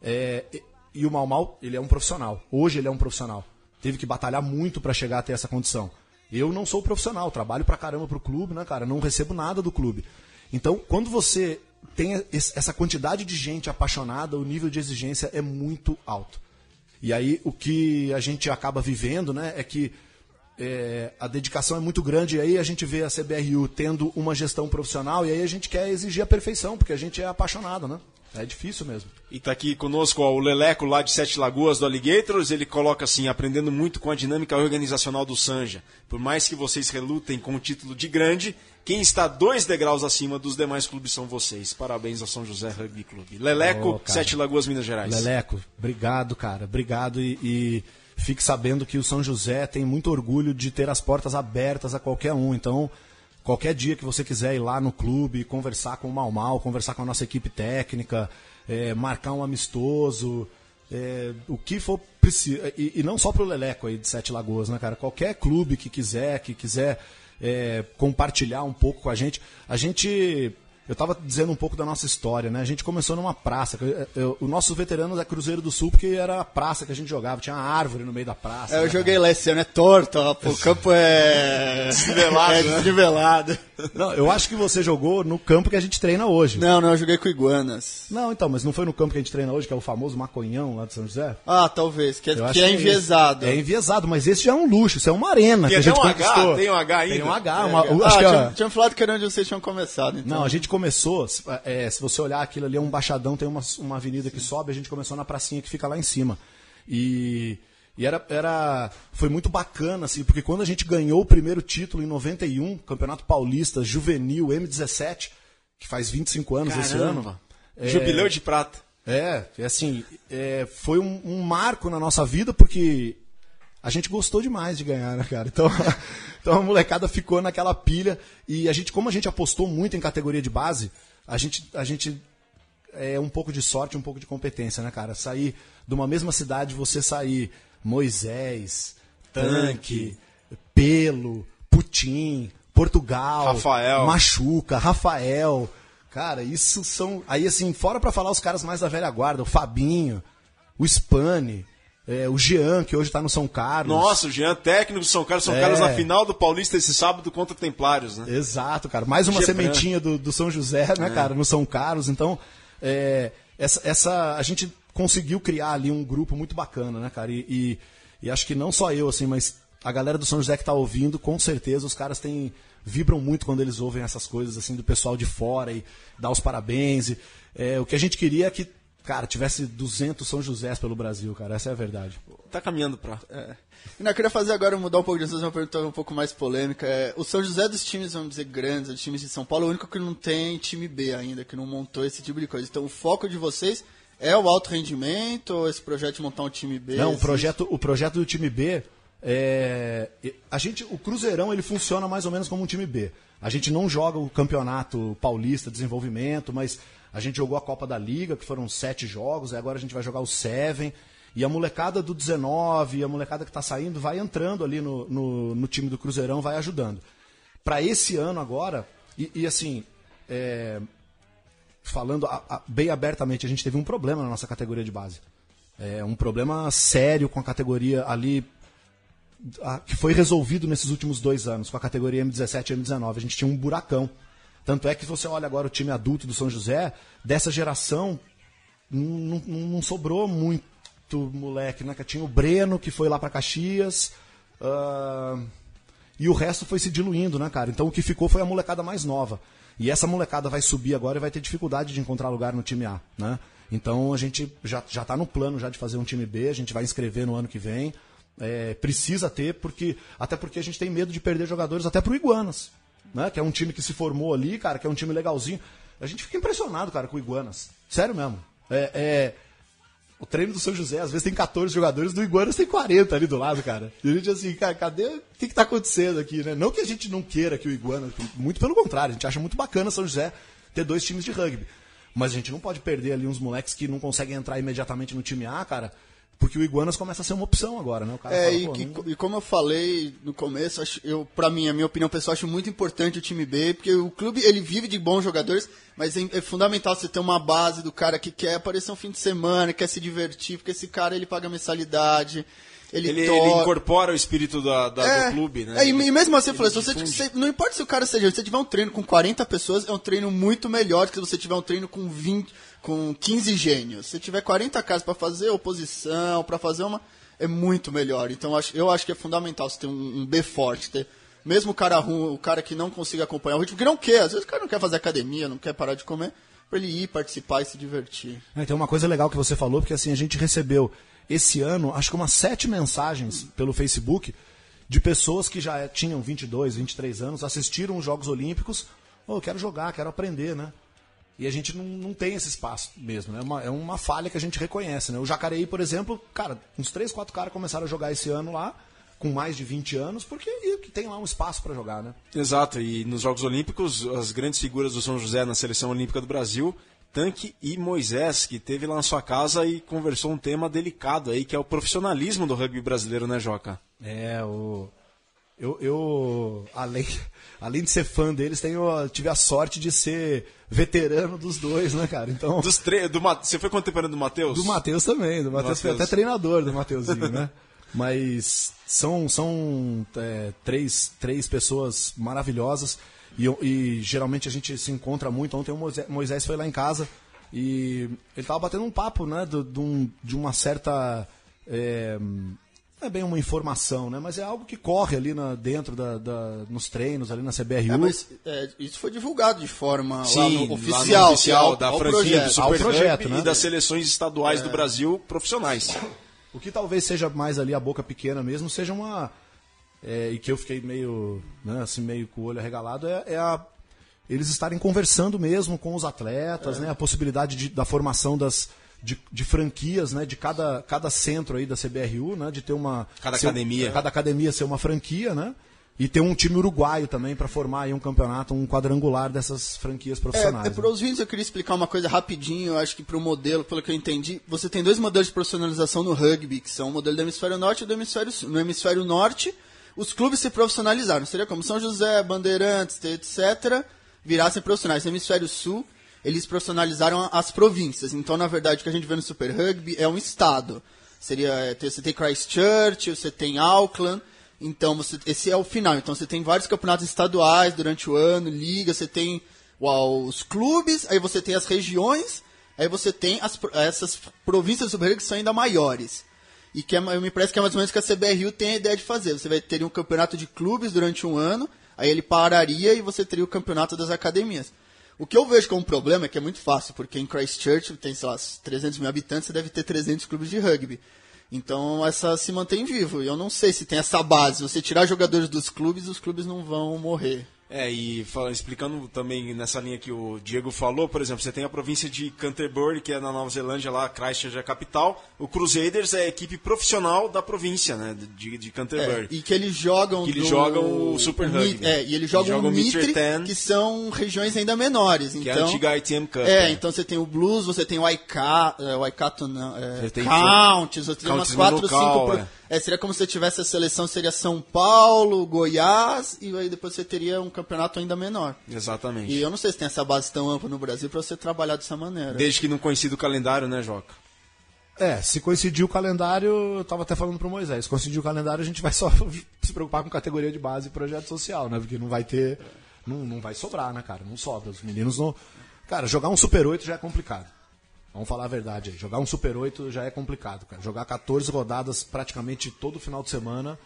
É, e, o Mal Mal, ele é um profissional. Hoje ele é um profissional. Teve que batalhar muito para chegar até essa condição. Eu não sou profissional, trabalho pra caramba pro clube, né, cara? Não recebo nada do clube. Então, quando você tem essa quantidade de gente apaixonada, o nível de exigência é muito alto. E aí o que a gente acaba vivendo, né, é que é, a dedicação é muito grande e aí a gente vê a CBRU tendo uma gestão profissional e aí a gente quer exigir a perfeição, porque a gente é apaixonado, né? É difícil mesmo. E tá aqui conosco ó, o Leleco lá de Sete Lagoas do Alligators. Ele coloca assim, aprendendo muito com a dinâmica organizacional do Sanja. Por mais que vocês relutem com o título de grande, quem está dois degraus acima dos demais clubes são vocês. Parabéns ao São José Rugby Clube. Leleco, cara. Sete Lagoas, Minas Gerais. Leleco, obrigado, cara. Obrigado e, e fique sabendo que o São José tem muito orgulho de ter as portas abertas a qualquer um. Então, qualquer dia que você quiser ir lá no clube, conversar com o Mal Mal, conversar com a nossa equipe técnica, é, marcar um amistoso, é, o que for preciso. E, e não só pro Leleco aí de Sete Lagoas, né, cara? Qualquer clube que quiser, que quiser é, compartilhar um pouco com a gente. A gente. Eu estava dizendo um pouco da nossa história, né? A gente começou numa praça. Eu- eu- o nosso veteranos é Cruzeiro do Sul porque era a praça que a gente jogava. Tinha uma árvore no meio da praça. É, eu né, joguei lá esse ano, é torto, ó, pô, o *laughs* campo é. Desnivelado, *laughs* é né? desnivelado. cara? Não, eu acho que você jogou no campo que a gente treina hoje. Não, não, eu joguei com iguanas. Não, então, mas não foi no campo que a gente treina hoje, que é o famoso Maconhão lá de São José? Ah, talvez, que é, Eu que é enviesado. É enviesado, mas esse já é um luxo, isso é uma arena Tem que a gente um H, conquistou. tem um H ainda. Tem um H, Tem uma, H. o- ah, acho que tinha, a- tinha falado que era onde vocês tinham começado, então. Não, a gente começou, se- é, se você olhar aquilo ali, é um baixadão, tem uma, uma avenida que sobe, a gente começou na pracinha que fica lá em cima. E, e era, era, foi muito bacana, assim, porque quando a gente ganhou o primeiro título em 91, Campeonato Paulista Juvenil M17, que faz 25 anos esse ano. Caramba. Jubileu de prata. É, é assim, é, foi um, um marco na nossa vida porque a gente gostou demais de ganhar, né, cara? Então, *laughs* então a molecada ficou naquela pilha e a gente, como a gente apostou muito em categoria de base, a gente, a gente é um pouco de sorte, um pouco de competência, né, cara? Sair de uma mesma cidade, você sair Moisés, Tanque, Pelo, Putim, Portugal, Rafael. Machuca, Rafael. Cara, isso são. Aí, assim, fora pra falar os caras mais da velha guarda, o Fabinho, o Spani, é, o Jean, que hoje tá no São Carlos. Nossa, o Jean, técnico do São Carlos. São É. Carlos na final do Paulista esse sábado contra Templários, né? Exato, cara. Mais uma sementinha do, do São José, né, cara, no São Carlos. Então, é, essa, essa- a gente conseguiu criar ali um grupo muito bacana, né, cara? E, e, e acho que não só eu, assim, mas a galera do São José que tá ouvindo, com certeza os caras têm vibram muito quando eles ouvem essas coisas assim do pessoal de fora e dá os parabéns. E, é, o que a gente queria é que, cara, tivesse 200 São Josés pelo Brasil, cara. Essa é a verdade. Tá caminhando pra. É. E não, eu queria fazer agora, mudar um pouco de assunto, uma pergunta um pouco mais polêmica. É, o São José dos times, vamos dizer, grandes, dos times de São Paulo, é o único que não tem time B ainda, que não montou esse tipo de coisa. Então o foco de vocês é o alto rendimento ou esse projeto de montar um time B? Não, o projeto, o projeto do time B é, a gente, o Cruzeirão ele funciona mais ou menos como um time B. A gente não joga o campeonato paulista desenvolvimento, mas a gente jogou a Copa da Liga, que foram sete jogos, e agora a gente vai jogar o Seven. E a molecada do 19, a molecada que está saindo, vai entrando ali no, no, no time do Cruzeirão, vai ajudando. Para esse ano agora, e, e assim, é, falando a- a- bem abertamente, a gente teve um problema na nossa categoria de base. É um problema sério com a categoria ali a- que foi resolvido nesses últimos dois anos com a categoria M17 e M19. A gente tinha um buracão. Tanto é que você olha agora o time adulto do São José, dessa geração, não, não- não sobrou muito moleque, né? Tinha o Breno, que foi lá para Caxias, ah, e o resto foi se diluindo, né, cara? Então o que ficou foi a molecada mais nova. E essa molecada vai subir agora e vai ter dificuldade de encontrar lugar no time A, né? Então a gente já, já tá no plano já de fazer um time B, a gente vai inscrever no ano que vem. É, precisa ter, porque até porque a gente tem medo de perder jogadores até pro Iguanas. Né? Que é um time que se formou ali, cara, que é um time legalzinho. A gente fica impressionado, cara, com o Iguanas. Sério mesmo. É, é, o treino do São José, às vezes tem 14 jogadores, do Iguanas tem 40 ali do lado, cara. E a gente assim, cara, cadê? O que, que tá acontecendo aqui, né? Não que a gente não queira que o Iguanas, muito pelo contrário, a gente acha muito bacana São José ter dois times de rugby. Mas a gente não pode perder ali uns moleques que não conseguem entrar imediatamente no time A, cara, porque o Iguanas começa a ser uma opção agora, né? É, fala, e, que, não... e, como eu falei no começo, acho, eu, pra mim, a minha opinião pessoal, acho muito importante o time B, porque o clube, ele vive de bons jogadores, mas é, é, fundamental você ter uma base do cara que quer aparecer um fim de semana, quer se divertir, porque esse cara, ele paga mensalidade, ele, ele, to... ele, incorpora o espírito da, da é, do clube, né? É, e, mesmo assim, eu falei, se você, você, não importa se o cara seja, se você tiver um treino com 40 pessoas, é um treino muito melhor que se você tiver um treino com 20 com 15 gênios. Se tiver 40 caras para fazer oposição, para fazer uma. É muito melhor. Então eu acho que é fundamental você ter um, um B forte. Ter, mesmo o cara ruim, o cara que não consiga acompanhar o ritmo, que não quer, às vezes o cara não quer fazer academia, não quer parar de comer, para ele ir, participar e se divertir. É, tem uma coisa legal que você falou, porque assim, a gente recebeu esse ano, acho que umas sete mensagens pelo Facebook de pessoas que já tinham 22, 23 anos, assistiram os Jogos Olímpicos. Oh, eu quero jogar, quero aprender, né? E a gente não, não tem esse espaço mesmo, né? É uma, é uma falha que a gente reconhece, né? O Jacareí, por exemplo, cara, uns 3, 4 caras começaram a jogar esse ano lá, com mais de 20 anos, porque tem lá um espaço para jogar, né? Exato, e nos Jogos Olímpicos, as grandes figuras do São José na Seleção Olímpica do Brasil, Tanque e Moisés, que teve lá na sua casa e conversou um tema delicado aí, que é o profissionalismo do rugby brasileiro, né, Joca? É, o... Eu, eu além, *laughs* além de ser fã deles, tenho, tive a sorte de ser veterano dos dois, né, cara? Então. Dos tre... do, você foi contemporâneo do Matheus? Do Matheus também. Do Matheus foi até treinador do Mateuzinho, né? *laughs* Mas são, são é, três, três pessoas maravilhosas e, e, geralmente a gente se encontra muito. Ontem o Moisés, foi lá em casa e ele estava batendo um papo, né, de, de, um, de uma certa. É, não é bem uma informação, né? Mas é algo que corre ali na, dentro da, da nos treinos, ali na CBRU. É, mas é, isso foi divulgado de forma Sim, no oficial, no oficial da franquia do Super projeto, né? e das seleções estaduais é. do Brasil profissionais. *coughs* O que talvez seja mais ali a boca pequena mesmo, seja uma é, e que eu fiquei meio, né, assim meio com o olho arregalado é, é a eles estarem conversando mesmo com os atletas, é. né? A possibilidade de, da formação das de, de, franquias, né, de cada, cada centro aí da CBRU, né, de ter uma cada academia, cada academia ser uma franquia, né, e ter um time uruguaio também para formar aí um campeonato, um quadrangular dessas franquias profissionais. É, é para os vídeos eu queria explicar uma coisa rapidinho, eu acho que para o modelo, pelo que eu entendi, você tem dois modelos de profissionalização no rugby, que são o modelo do hemisfério norte e do hemisfério sul. No hemisfério norte, os clubes se profissionalizaram, seria como São José, Bandeirantes, etc., virassem profissionais. No hemisfério sul, eles profissionalizaram as províncias. Então, na verdade, o que a gente vê no Super Rugby é um estado. Seria, é, você tem Christchurch, você tem Auckland. Então, você, esse é o final. Então, você tem vários campeonatos estaduais durante o ano, liga, você tem uau, os clubes, aí você tem as regiões, aí você tem as, essas províncias do Super Rugby que são ainda maiores. E que é, me parece que é mais ou menos o que a CBRU tem a ideia de fazer. Você vai ter um campeonato de clubes durante um ano, aí ele pararia e você teria o campeonato das academias. O que eu vejo como problema é que é muito fácil, porque em Christchurch tem, sei lá, 300 mil habitantes, você deve ter 300 clubes de rugby. Então essa se mantém vivo. E eu não sei se tem essa base. Se você tirar jogadores dos clubes, os clubes não vão morrer. É, e fala, explicando também nessa linha que o Diego falou, por exemplo, você tem a província de Canterbury, que é na Nova Zelândia, lá, Christchurch é a capital. O Crusaders é a equipe profissional da província, né, de, de Canterbury. É, e que eles jogam Que eles do... jogam o Super Rugby. É, e eles jogam, o Mitre, que são regiões ainda menores. Então, que é a então antiga ITM Cup. É, é, então você tem o Blues, você tem o Waikato, é, Waikato não, é, você tem Counties, você tem umas 4, 5... É. Seria como se você tivesse a seleção, seria São Paulo, Goiás, e aí depois você teria um campeonato ainda menor. Exatamente. E eu não sei se tem essa base tão ampla no Brasil para você trabalhar dessa maneira. Desde que não coincida o calendário, né, Joca? É, se coincidir o calendário, eu estava até falando para o Moisés, se coincidir o calendário, a gente vai só *laughs* se preocupar com categoria de base e projeto social, né? Porque não vai ter. Não, não vai sobrar, né, cara? Não sobra. Os meninos não. Cara, jogar um Super 8 já é complicado. Vamos falar a verdade aí. Jogar um Super 8 já é complicado, cara. Jogar 14 rodadas praticamente todo final de semana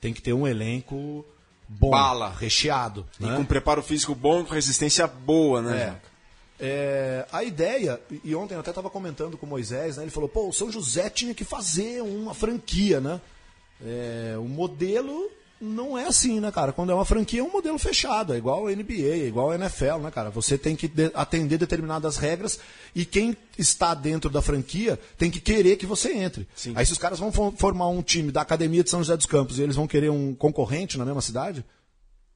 tem que ter um elenco bom, Bala. recheado. E né? com preparo físico bom, com resistência boa, né? É. É, a ideia, e ontem eu até estava comentando com o Moisés, né? Ele falou, pô, o São José tinha que fazer uma franquia, né? É, o modelo não é assim, né, cara? Quando é uma franquia, é um modelo fechado, é igual a NBA, é igual a NFL, né, cara? Você tem que de- atender determinadas regras e quem está dentro da franquia tem que querer que você entre. Aí se os caras vão fo- formar um time da Academia de São José dos Campos e eles vão querer um concorrente na mesma cidade,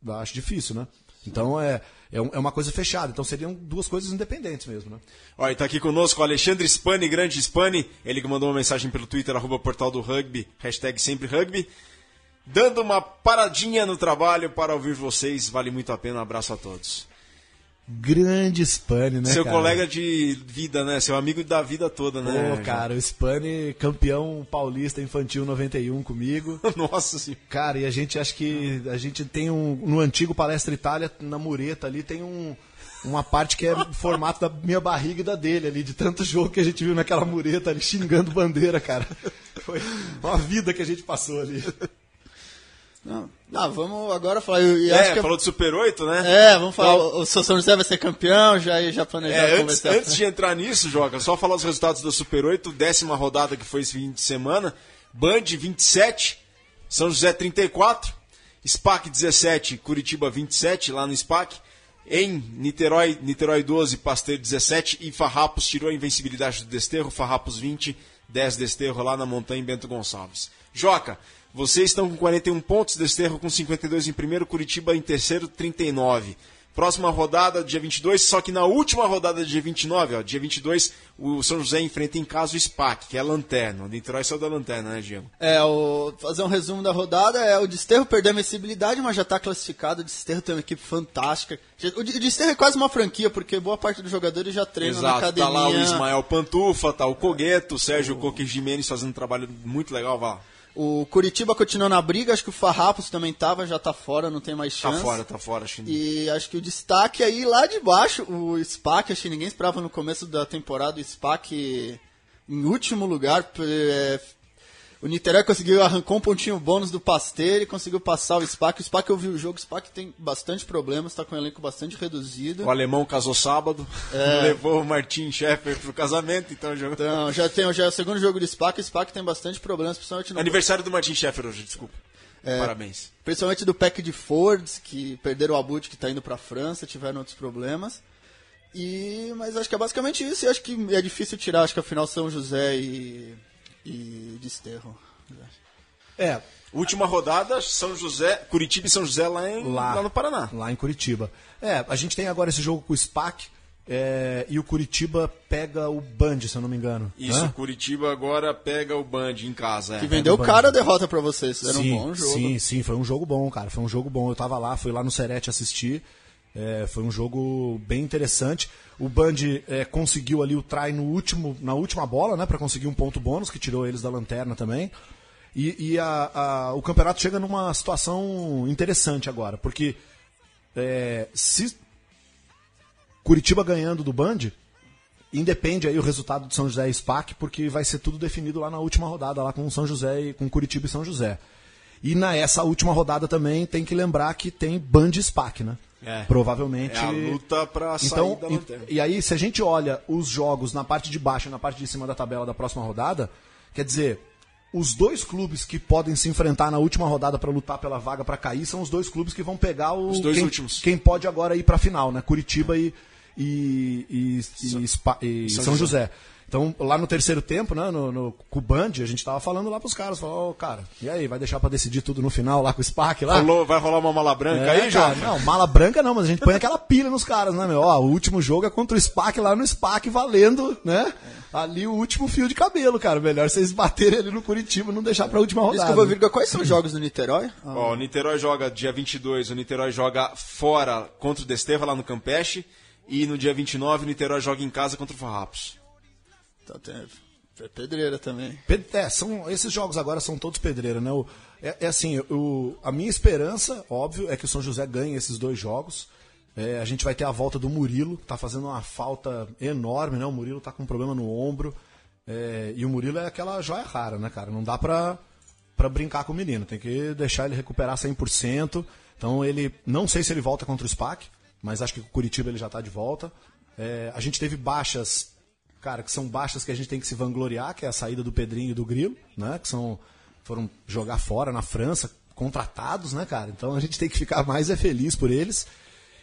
eu acho difícil, né? Então é, é, é uma coisa fechada. Então seriam duas coisas independentes mesmo, né? Olha, tá aqui conosco o Alexandre Spani, grande Spani, ele que mandou uma mensagem pelo Twitter, arroba portal do rugby, hashtag sempre rugby, dando uma paradinha no trabalho para ouvir vocês, vale muito a pena, um abraço a todos. Grande Spani, né, Seu cara? colega de vida, né? Seu amigo da vida toda, né? Pô, cara, o Spani, campeão paulista infantil 91 comigo. *laughs* Nossa senhora. Cara, e a gente acha que a gente tem um no antigo Palestra Itália, na mureta ali tem um uma parte que é o formato da minha barriga e da dele ali, de tanto jogo que a gente viu naquela mureta ali xingando bandeira, cara. *laughs* Foi uma vida que a gente passou ali. Não, não, vamos agora falar. É, que falou de Super 8, né? É, vamos falar. O, o São José vai ser campeão, já, já planejar É, antes, antes de entrar nisso, Joga, só falar os resultados da Super 8, décima rodada que foi esse fim de semana. Band 27, São José 34, SPAC 17, Curitiba 27, lá no SPAC. Em Niterói, Niterói 12, Pasteiro 17 e Farrapos tirou a invencibilidade do Desterro, Farrapos 20, 10 Desterro lá na montanha em Bento Gonçalves. Joca, vocês estão com 41 pontos, Desterro com 52 em primeiro, Curitiba em terceiro, 39. Próxima rodada, dia 22, só que na última rodada, dia 29, ó, dia 22, o São José enfrenta em casa o SPAC, que é a lanterna. O Niterói saiu da lanterna, né, Diego? É, o, fazer um resumo da rodada, é o Desterro perdeu a invencibilidade, mas já está classificado. O Desterro tem uma equipe fantástica. O De- o Desterro é quase uma franquia, porque boa parte dos jogadores já treinam na Exato, academia. tá lá o Ismael Pantufa, tá o Cogueto, o Sérgio Coque Jimenez fazendo um trabalho muito legal, vá. O Curitiba continua na briga, acho que o Farrapos também tava, já tá fora, não tem mais Tá chance. fora, tá fora, acho que E acho que o destaque aí lá de baixo, o SPAC, acho que ninguém esperava no começo da temporada o SPAC em último lugar. É, o Niterói conseguiu, arrancou um pontinho bônus do Pasteiro e conseguiu passar o SPAC. O SPAC eu vi o jogo, o SPAC tem bastante problemas, tá com um elenco bastante reduzido. O alemão casou sábado, *laughs* levou o Martin Scheffer pro casamento, então jogou. Então, já tem já é o segundo jogo do SPAC, o SPAC tem bastante problemas, principalmente no Aniversário do Martin Scheffer hoje, desculpa. É. Parabéns. Principalmente do pack de Fords, que perderam o Abut, que está indo para a França, tiveram outros problemas. E, mas acho que é basicamente isso. E acho que é difícil tirar, acho que afinal São José e, e Desterro. É, Última rodada, São José, Curitiba e São José lá, em, lá, lá no Paraná. Lá em Curitiba. É, a gente tem agora esse jogo com o SPAC é, e o Curitiba pega o Band, se eu não me engano. Isso, Hã? Curitiba agora pega o Band em casa. É. Que vendeu do cara a derrota para vocês. Era sim, um bom jogo. Sim, sim, foi um jogo bom, cara. Foi um jogo bom. Eu tava lá, fui lá no Serete assistir. É, foi um jogo bem interessante. O Band é, conseguiu ali o try no último, na última bola, né, para conseguir um ponto bônus que tirou eles da lanterna também. E, e a- a- o campeonato chega numa situação interessante agora, porque é, se Curitiba ganhando do Band, independe aí o resultado de São José e SPAC, porque vai ser tudo definido lá na última rodada, lá com São José e com Curitiba e São José. E nessa última rodada também tem que lembrar que tem Band e SPAC, né? É. Provavelmente. É a luta sair então, da e-. E aí, se a gente olha os jogos na parte de baixo e na parte de cima da tabela da próxima rodada, quer dizer, os dois clubes que podem se enfrentar na última rodada para lutar pela vaga para cair são os dois clubes que vão pegar o Os dois quem, últimos. quem pode agora ir para a final, né? Curitiba e, e, e, e Spa- e São São, José. José. Então, lá no terceiro tempo, né, no, no com o Band, a gente tava falando lá pros caras, falou, ô, cara, e aí, vai deixar para decidir tudo no final lá com o SPAC lá? Rolou- vai rolar uma mala branca É, aí, cara, João? Não, mala branca não, mas a gente põe aquela pilha nos caras, né, meu? Ó, o último jogo é contra o SPAC lá no SPAC, valendo, né? Ali o último fio de cabelo, cara. Melhor vocês baterem ali no Curitiba e não deixar pra última rodada. Desculpa, Virga, quais são os jogos do Niterói? Ah, Ó, o Niterói joga dia 22, o Niterói joga fora contra o Desterra lá no Campeche. E no dia 29, o Niterói joga em casa contra o Farrapos. Tá, é pedreira também. É, são, esses jogos agora são todos pedreira, né? O- é, é assim, o, a minha esperança, óbvio, é que o São José ganhe esses dois jogos. É, a gente vai ter a volta do Murilo, que tá fazendo uma falta enorme, né? O Murilo tá com um problema no ombro. É, e o Murilo é aquela joia rara, né, cara? Não dá pra, pra brincar com o menino. Tem que deixar ele recuperar 100%. Então ele, não sei se ele volta contra o SPAC, mas acho que o Curitiba ele já tá de volta. É, a gente teve baixas cara, que são baixas que a gente tem que se vangloriar, que é a saída do Pedrinho e do Grilo, né? Que são foram jogar fora na França, contratados, né, cara? Então a gente tem que ficar mais é feliz por eles.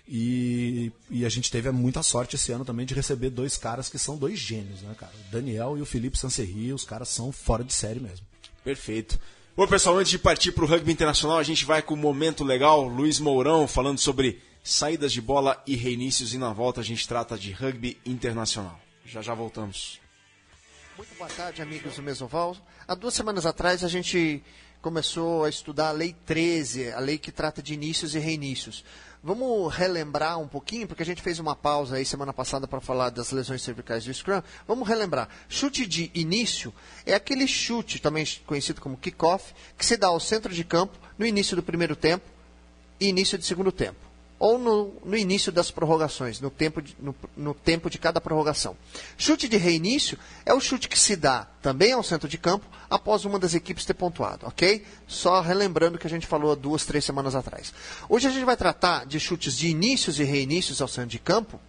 E, e, a gente teve muita sorte esse ano também de receber dois caras que são dois gênios, né, cara? O Daniel e o Felipe Sancerri, os caras são fora de série mesmo. Perfeito. Bom, pessoal, antes de partir para o rugby internacional, a gente vai com um momento legal. Luiz Mourão falando sobre saídas de bola e reinícios. E na volta a gente trata de rugby internacional. Já já voltamos. Muito boa tarde, amigos do Mesoval. Há duas semanas atrás a gente começou a estudar a Lei 13, a lei que trata de inícios e reinícios. Vamos relembrar um pouquinho, porque a gente fez uma pausa aí semana passada para falar das lesões cervicais do Scrum. Vamos relembrar. Chute de início é aquele chute, também conhecido como kickoff, que se dá ao centro de campo no início do primeiro tempo e início de segundo tempo ou no, no, início das prorrogações, no tempo, de, no, no tempo de cada prorrogação. Chute de reinício é o chute que se dá também ao centro de campo após uma das equipes ter pontuado, ok? Só relembrando que a gente falou duas, três semanas atrás. Hoje a gente vai tratar de chutes de inícios e reinícios ao centro de campo,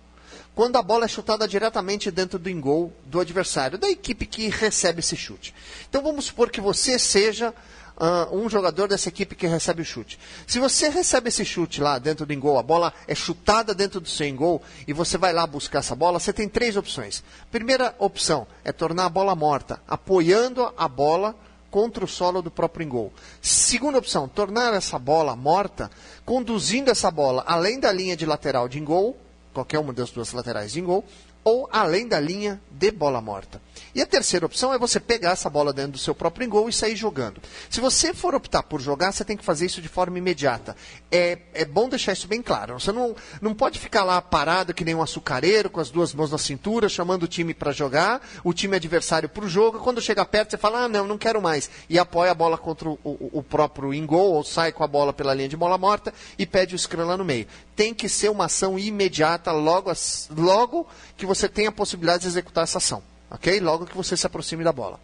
quando a bola é chutada diretamente dentro do engol do adversário, da equipe que recebe esse chute. Então vamos supor que você seja uh, um jogador dessa equipe que recebe o chute. Se você recebe esse chute lá dentro do gol, a bola é chutada dentro do seu gol e você vai lá buscar essa bola, você tem três opções. Primeira opção é tornar a bola morta, apoiando a bola contra o solo do próprio gol. Segunda opção, tornar essa bola morta, conduzindo essa bola além da linha de lateral de gol, qualquer uma das duas laterais de gol, ou além da linha de bola morta. E a terceira opção é você pegar essa bola dentro do seu próprio gol e sair jogando. Se você for optar por jogar, você tem que fazer isso de forma imediata. É, é bom deixar isso bem claro. Você não, não pode ficar lá parado que nem um açucareiro, com as duas mãos na cintura, chamando o time para jogar, o time adversário para o jogo. Quando chega perto, você fala, ah, não, não quero mais. E apoia a bola contra o, o, o próprio ingol, ou sai com a bola pela linha de bola morta e pede o scrum lá no meio. Tem que ser uma ação imediata logo, logo que você tem a possibilidade de executar essa ação ok? Logo que você se aproxime da bola.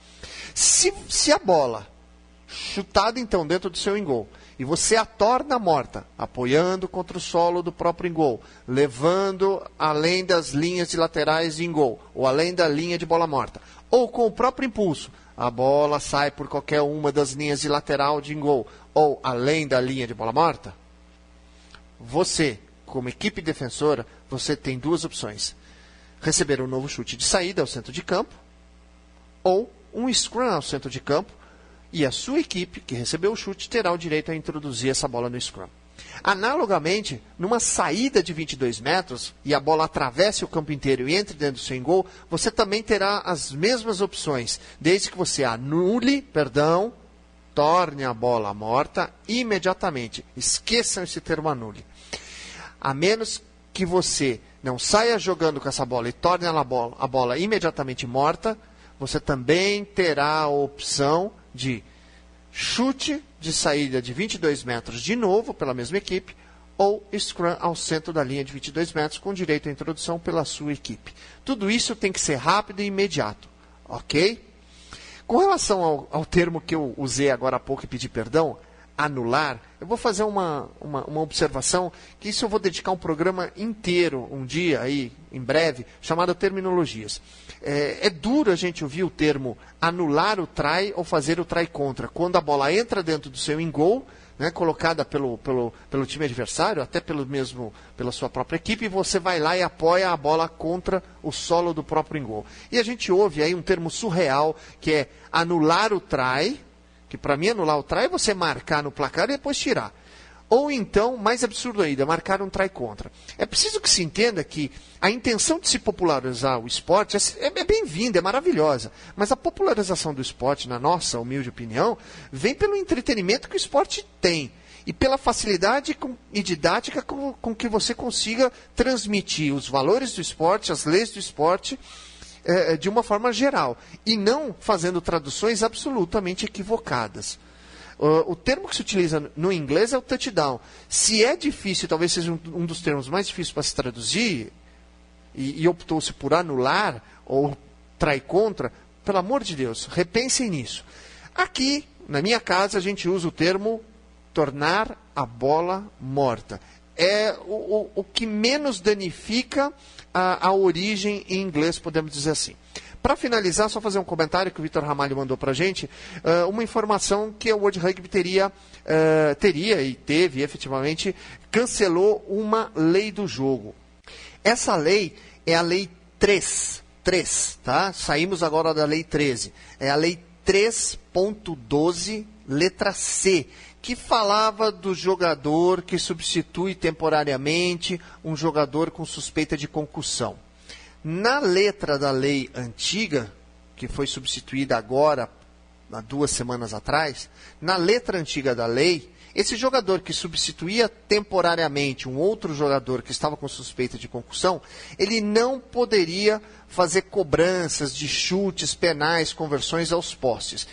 Se, se a bola, chutada então dentro do seu engol, e você a torna morta, apoiando contra o solo do próprio engol, levando além das linhas de laterais de engol, ou além da linha de bola morta, ou com o próprio impulso, a bola sai por qualquer uma das linhas de lateral de engol, ou além da linha de bola morta, você, como equipe defensora, você tem duas opções receber um novo chute de saída ao centro de campo, ou um scrum ao centro de campo, e a sua equipe, que recebeu o chute, terá o direito a introduzir essa bola no scrum. Analogamente, numa saída de 22 metros e a bola atravesse o campo inteiro e entre dentro do seu gol, você também terá as mesmas opções, desde que você anule, perdão, torne a bola morta imediatamente. Esqueçam esse termo anule. A menos que você não saia jogando com essa bola e torne a bola, a bola imediatamente morta, você também terá a opção de chute de saída de 22 metros de novo pela mesma equipe ou scrum ao centro da linha de 22 metros com direito à introdução pela sua equipe. Tudo isso tem que ser rápido e imediato, ok? Com relação ao, ao termo que eu usei agora há pouco e pedi perdão, anular, eu vou fazer uma, uma, uma, observação que isso eu vou dedicar um programa inteiro, um dia aí, em breve, chamado Terminologias. É, é duro a gente ouvir o termo anular o try ou fazer o try contra. Quando a bola entra dentro do seu engol, né, colocada pelo, pelo, pelo time adversário, até pelo mesmo, pela sua própria equipe, e você vai lá e apoia a bola contra o solo do próprio engol. E a gente ouve aí um termo surreal, que é anular o try, que para mim anular o try é você marcar no placar e depois tirar. Ou então, mais absurdo ainda, marcar um try contra. É preciso que se entenda que a intenção de se popularizar o esporte é, é bem-vinda, é maravilhosa. Mas a popularização do esporte, na nossa humilde opinião, vem pelo entretenimento que o esporte tem e pela facilidade e didática com, com que você consiga transmitir os valores do esporte, as leis do esporte é, é, de uma forma geral e não fazendo traduções absolutamente equivocadas. O termo que se utiliza no inglês é o touchdown. Se é difícil, talvez seja um, um dos termos mais difíceis para se traduzir, e, e optou-se por anular ou trai contra, pelo amor de Deus, repensem nisso. Aqui, na minha casa, a gente usa o termo tornar a bola morta. É o, o, o que menos danifica a, a origem em inglês, podemos dizer assim. Para finalizar, só fazer um comentário que o Vitor Ramalho mandou para a gente, uh, uma informação que o World Rugby teria, uh, teria e teve efetivamente, cancelou uma lei do jogo. Essa lei é a lei 3, 3, tá? Saímos agora da lei 13. É a lei 3.12, letra C, que falava do jogador que substitui temporariamente um jogador com suspeita de concussão. Na letra da lei antiga, que foi substituída agora, há duas semanas atrás, na letra antiga da lei, esse jogador que substituía temporariamente um outro jogador que estava com suspeita de concussão, ele não poderia fazer cobranças de chutes, penais, conversões aos postes.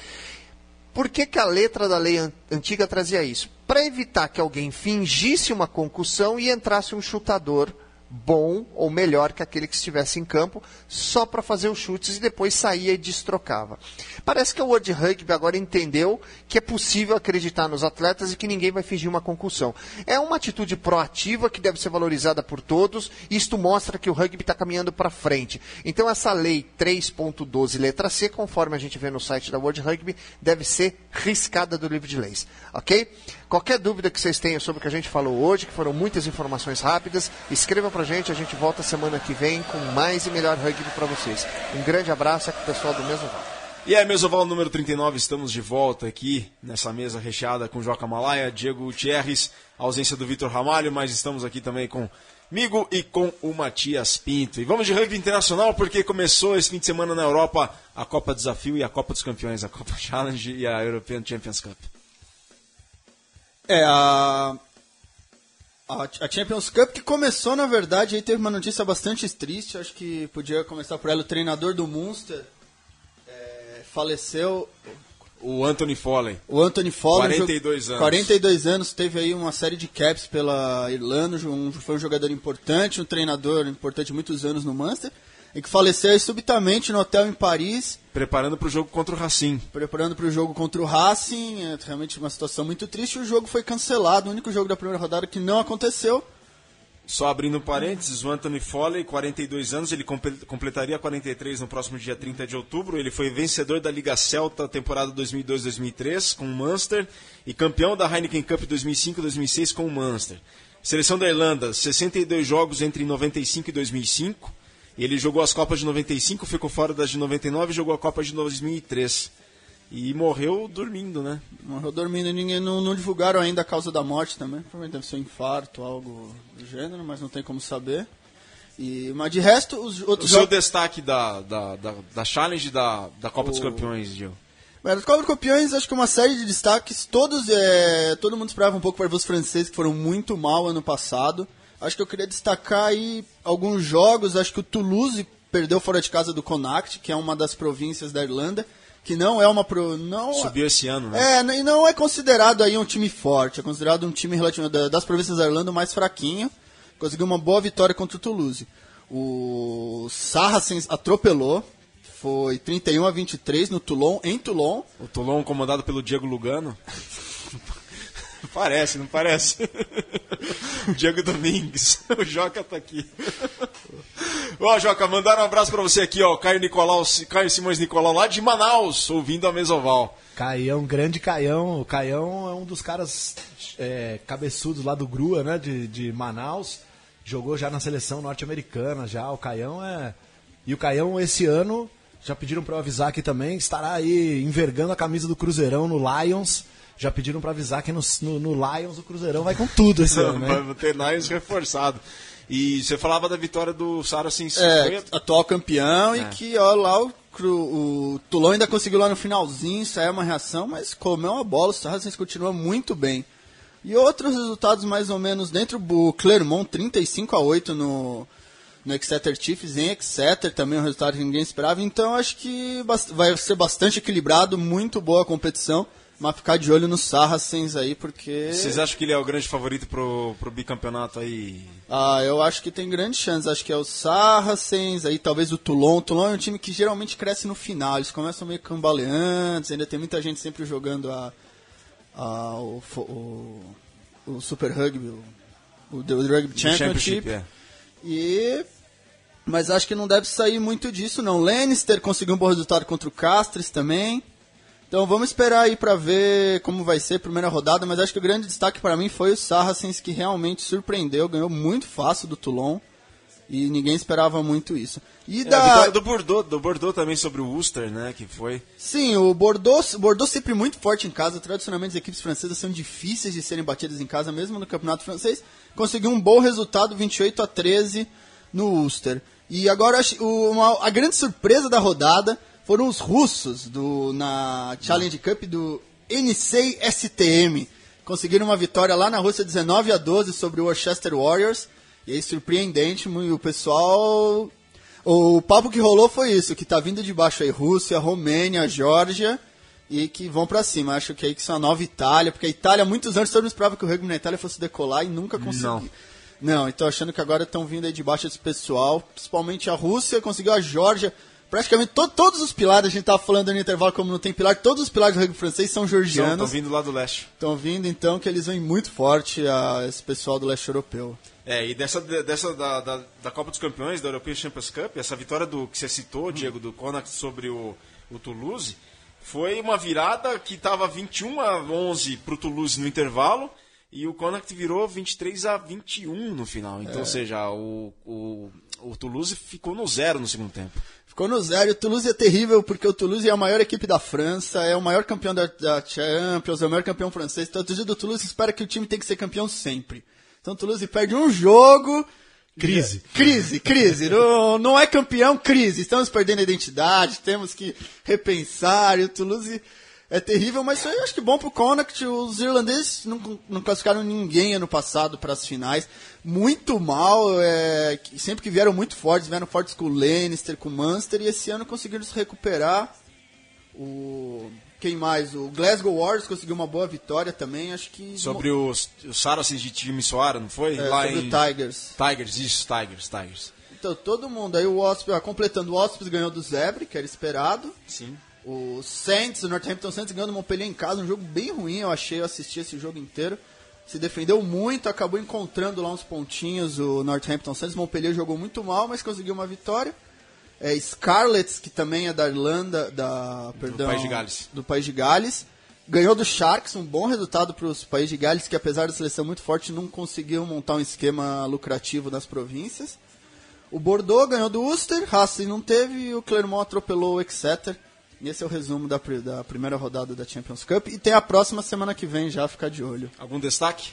Por que, que a letra da lei antiga trazia isso? Para evitar que alguém fingisse uma concussão e entrasse um chutador bom ou melhor que aquele que estivesse em campo, só para fazer os chutes e depois saía e destrocava. Parece que o World Rugby agora entendeu que é possível acreditar nos atletas e que ninguém vai fingir uma concussão. É uma atitude proativa que deve ser valorizada por todos e isto mostra que o rugby está caminhando para frente. Então essa lei 3.12 letra C, conforme a gente vê no site da World Rugby, deve ser riscada do livro de leis, ok? Qualquer dúvida que vocês tenham sobre o que a gente falou hoje, que foram muitas informações rápidas, escreva pra gente, a gente volta semana que vem com mais e melhor rugby para vocês. Um grande abraço aqui, pessoal do Mesoval. E aí, Mesoval número 39, estamos de volta aqui nessa mesa recheada com Joca Malaya, Diego Gutierrez, ausência do Vitor Ramalho, mas estamos aqui também com Migo e com o Matias Pinto. E vamos de rugby internacional porque começou esse fim de semana na Europa a Copa Desafio e a Copa dos Campeões, a Copa *laughs* Challenge e a European Champions Cup. É, a, a Champions Cup que começou, na verdade, aí teve uma notícia bastante triste, acho que podia começar por ela, o treinador do Munster é, faleceu. O Anthony Foley. O Anthony Foley. 42 anos. 42 anos, teve aí uma série de caps pela Irlanda, um, foi um jogador importante, um treinador importante muitos anos no Munster e que faleceu subitamente no hotel em Paris. Preparando para o jogo contra o Racing. Preparando para o jogo contra o Racing. É realmente uma situação muito triste. O jogo foi cancelado. O único jogo da primeira rodada que não aconteceu. Só abrindo parênteses, o Anthony Foley, 42 anos, ele completaria 43 no próximo dia 30 de outubro. Ele foi vencedor da Liga Celta temporada 2002-2003 com o Munster e campeão da Heineken Cup 2005-2006 com o Munster. Seleção da Irlanda, 62 jogos entre 95 e 2005. Ele jogou as Copas de 95, ficou fora das de 99 e jogou a Copa de 2003. E morreu dormindo, né? Morreu dormindo. Ninguém não, não divulgaram ainda a causa da morte também. Provavelmente deve ser um infarto, algo do gênero, mas não tem como saber. E, mas de resto, os outros. O seu destaque da, da, da, da, challenge da, da Copa o... dos Campeões, Gil? Mas Copa dos Campeões, acho que uma série de destaques. Todos, é, todo mundo esperava um pouco para os franceses que foram muito mal ano passado. Acho que eu queria destacar aí alguns jogos. Acho que o Toulouse perdeu fora de casa do Connacht, que é uma das províncias da Irlanda, que não é uma pro, não subiu esse ano, né? É, e não é considerado aí um time forte, é considerado um time relativo das províncias da Irlanda mais fraquinho. Conseguiu uma boa vitória contra o Toulouse. O Saracens atropelou, foi 31 a 23 no Toulon, em Toulon. O Toulon comandado pelo Diego Lugano. Parece, não parece? *laughs* Diego Domingues. *laughs* O Joca tá aqui. Ó, Joca, mandaram um abraço pra você aqui, ó. Caio Nicolau, Caio Simões Nicolau, lá de Manaus, ouvindo a Mesoval. Caião, grande Caião. O Caião é um dos caras é, cabeçudos lá do Grua, né? De, de Manaus. Jogou já na seleção norte-americana, já. O Caião é. E o Caião, esse ano, já pediram para eu avisar aqui também, estará aí envergando a camisa do Cruzeirão no Lions já pediram para avisar que no, no, no, Lions o Cruzeirão vai com tudo esse ano, né? Vai ter Lions reforçado. E você falava da vitória do Saracens. É, atual campeão é. e que, ó, lá o, o Toulon ainda conseguiu lá no finalzinho sair uma reação, mas comeu uma bola, o Saracens continua muito bem. E outros resultados mais ou menos dentro do Clermont, 35 a 8 no, no Exeter Chiefs, em Exeter também um resultado que ninguém esperava. Então acho que vai ser bastante equilibrado, muito boa a competição. Mas ficar de olho no Saracens aí, porque. Vocês acham que ele é o grande favorito pro, pro bicampeonato aí? Ah, eu acho que tem grandes chances. Acho que é o Saracens, aí talvez o Toulon. O Toulon é um time que geralmente cresce no final. Eles começam meio cambaleantes, ainda tem muita gente sempre jogando a, a o, o, o, Super Rugby, o, o The Rugby Championship. Championship é. E Mas acho que não deve sair muito disso, não. Lannister conseguiu um bom resultado contra o Castres também. Então vamos esperar aí pra ver como vai ser a primeira rodada, mas acho que o grande destaque para mim foi o Saracens, que realmente surpreendeu, ganhou muito fácil do Toulon. E ninguém esperava muito isso. E É, da... do Bordeaux, do Bordeaux também sobre o Worcester, né? Que foi. Sim, o Bordeaux, Bordeaux sempre muito forte em casa. Tradicionalmente as equipes francesas são difíceis de serem batidas em casa, mesmo no campeonato francês. Conseguiu um bom resultado, 28 a 13 no Ulster. E agora uma- a grande surpresa da rodada foram os russos do, na Challenge Cup do NC STM. Conseguiram uma vitória lá na Rússia 19 a 12 sobre o Worcester Warriors. E aí, surpreendente, o pessoal o papo que rolou foi isso, que tá vindo de baixo aí Rússia, Romênia, Geórgia e que vão pra cima. Acho que aí que são a nova Itália, porque a Itália, há muitos anos, todo mundo esperava que o rugby na Itália fosse decolar e nunca conseguiu. Não, então achando que agora estão vindo aí de baixo esse pessoal, principalmente a Rússia, conseguiu a Geórgia. Praticamente to- todos os pilares, a gente tava falando no intervalo como não tem pilar, todos os pilares do rugby francês são Estão georgianos. vindo lá do leste. Estão vindo então que eles vêm muito forte a esse pessoal do leste europeu. É, e dessa, dessa da, da, da Copa dos Campeões, da European Champions Cup, essa vitória do que você citou, Diego, do Connacht sobre o, o Toulouse, foi uma virada que estava 21 a 11 para o Toulouse no intervalo e o Connacht virou 23 a 21 no final. Então, ou seja, o, o, o Toulouse ficou no zero no segundo tempo. No zero. O Toulouse é terrível porque o Toulouse é a maior equipe da França, é o maior campeão da, da Champions, é o maior campeão francês. Então a torcida do Toulouse espera que o time tem que ser campeão sempre. Então o Toulouse perde um jogo. Crise. Crise, crise. não, não é campeão, crise. Estamos perdendo a identidade, temos que repensar. E o Toulouse é terrível, mas eu acho que bom pro Connacht. Os irlandeses não, não classificaram ninguém ano passado para as finais. Muito mal, é, sempre que vieram muito fortes, vieram fortes com o Lannister, com o Munster, e esse ano conseguiram se recuperar. O quem mais? O Glasgow Warriors conseguiu uma boa vitória também, acho que Sobre os, os Saracens de time Soara, não foi? é, lá sobre em o Tigers. Tigers, isso, Tigers, Tigers. Então todo mundo aí o Wasps, ah, completando o Wasps ganhou do Zebre, que era esperado. Sim. O Saints, o Northampton Saints ganhou do Montpellier em casa, um jogo bem ruim, eu achei, eu assisti esse jogo inteiro. Se defendeu muito, acabou encontrando lá uns pontinhos o Northampton Saints. Montpellier jogou muito mal, mas conseguiu uma vitória. É, Scarlets, que também é da Irlanda, da, perdão, País de Gales. do País de Gales. Ganhou do Sharks, um bom resultado para os País de Gales, que apesar da seleção muito forte, não conseguiu montar um esquema lucrativo nas províncias. O Bordeaux ganhou do Ulster, Racing não teve e o Clermont atropelou o Exeter. E esse é o resumo da, da primeira rodada da Champions Cup. E tem a próxima semana que vem já, ficar de olho. Algum destaque?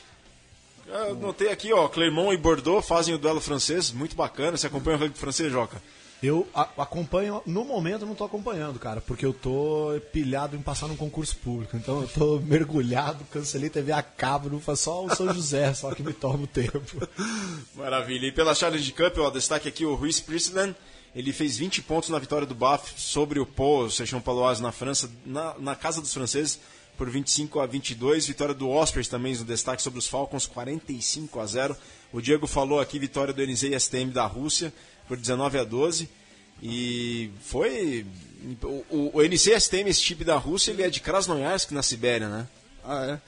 Eu notei aqui, ó, Clermont e Bordeaux fazem o duelo francês, muito bacana. Você acompanha o rugby francês, Joca? Eu acompanho, no momento eu não tô acompanhando, cara, porque eu tô pilhado em passar num concurso público. Então eu tô *laughs* mergulhado, cancelei TV a cabo, não faz só o São José, *laughs* só que me toma o tempo. Maravilha. E pela Challenge Cup, ó, destaque aqui o Ruiz Priestland. Ele fez 20 pontos na vitória do Baf sobre o Pau, Sechon Paloise na França, na, na casa dos franceses, por 25 a 22. Vitória do Ospreys também no destaque sobre os Falcons, 45 a 0. O Diego falou aqui, vitória do NZ e STM da Rússia, por 19 a 12. E foi. O, o, o NC e STM, esse time da Rússia, ele é de Krasnoyarsk, na Sibéria, né? Ah, é.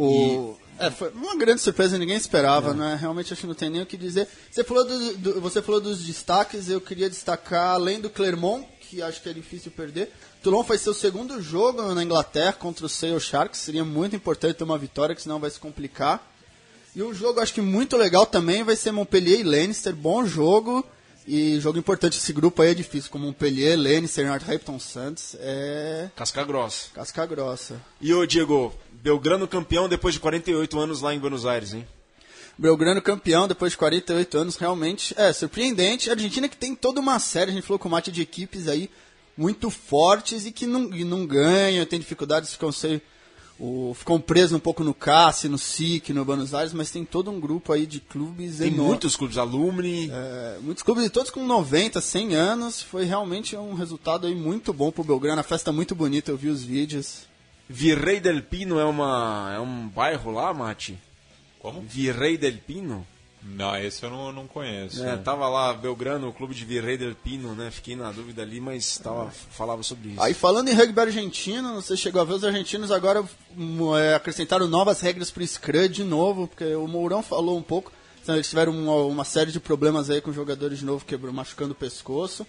O... É, foi uma grande surpresa, ninguém esperava, né? Realmente acho que não tem nem o que dizer. Você falou, do- do- você falou dos destaques, eu queria destacar, além do Clermont, que acho que é difícil perder, Toulon foi seu segundo jogo na Inglaterra contra o Sale Sharks, seria muito importante ter uma vitória, que senão vai se complicar. E um jogo acho que muito legal também vai ser Montpellier e Lannister, bom jogo. E jogo importante, esse grupo aí é difícil, como Montpellier, Lannister, Northampton Santos, é Casca grossa. casca grossa. E o Diego, Belgrano campeão depois de 48 anos lá em Buenos Aires, hein? Belgrano campeão depois de 48 anos, realmente é surpreendente. A Argentina que tem toda uma série, a gente falou com o mate de equipes aí muito fortes e que não, e não ganham, tem dificuldades, ficam, sei, o, ficam presos um pouco no CASS, no SIC, no Buenos Aires, mas tem todo um grupo aí de clubes Tem enorme. muitos clubes, Alumni. É, muitos clubes, e todos com 90, 100 anos. Foi realmente um resultado aí muito bom pro Belgrano. A festa muito bonita, eu vi os vídeos. Virrey del Pino é, uma, é um bairro lá, Mate? Como? Virrey del Pino? Não, esse eu não, não conheço. É, tava lá, Belgrano, o clube de Virrey del Pino, né? Fiquei na dúvida ali, mas tava, falava sobre isso. Aí falando em rugby argentino, você chegou a ver os argentinos agora hum, é, acrescentaram novas regras para o Scrum de novo, porque o Mourão falou um pouco. Então, eles tiveram uma, uma série de problemas aí com jogadores de novo quebrou, machucando o pescoço.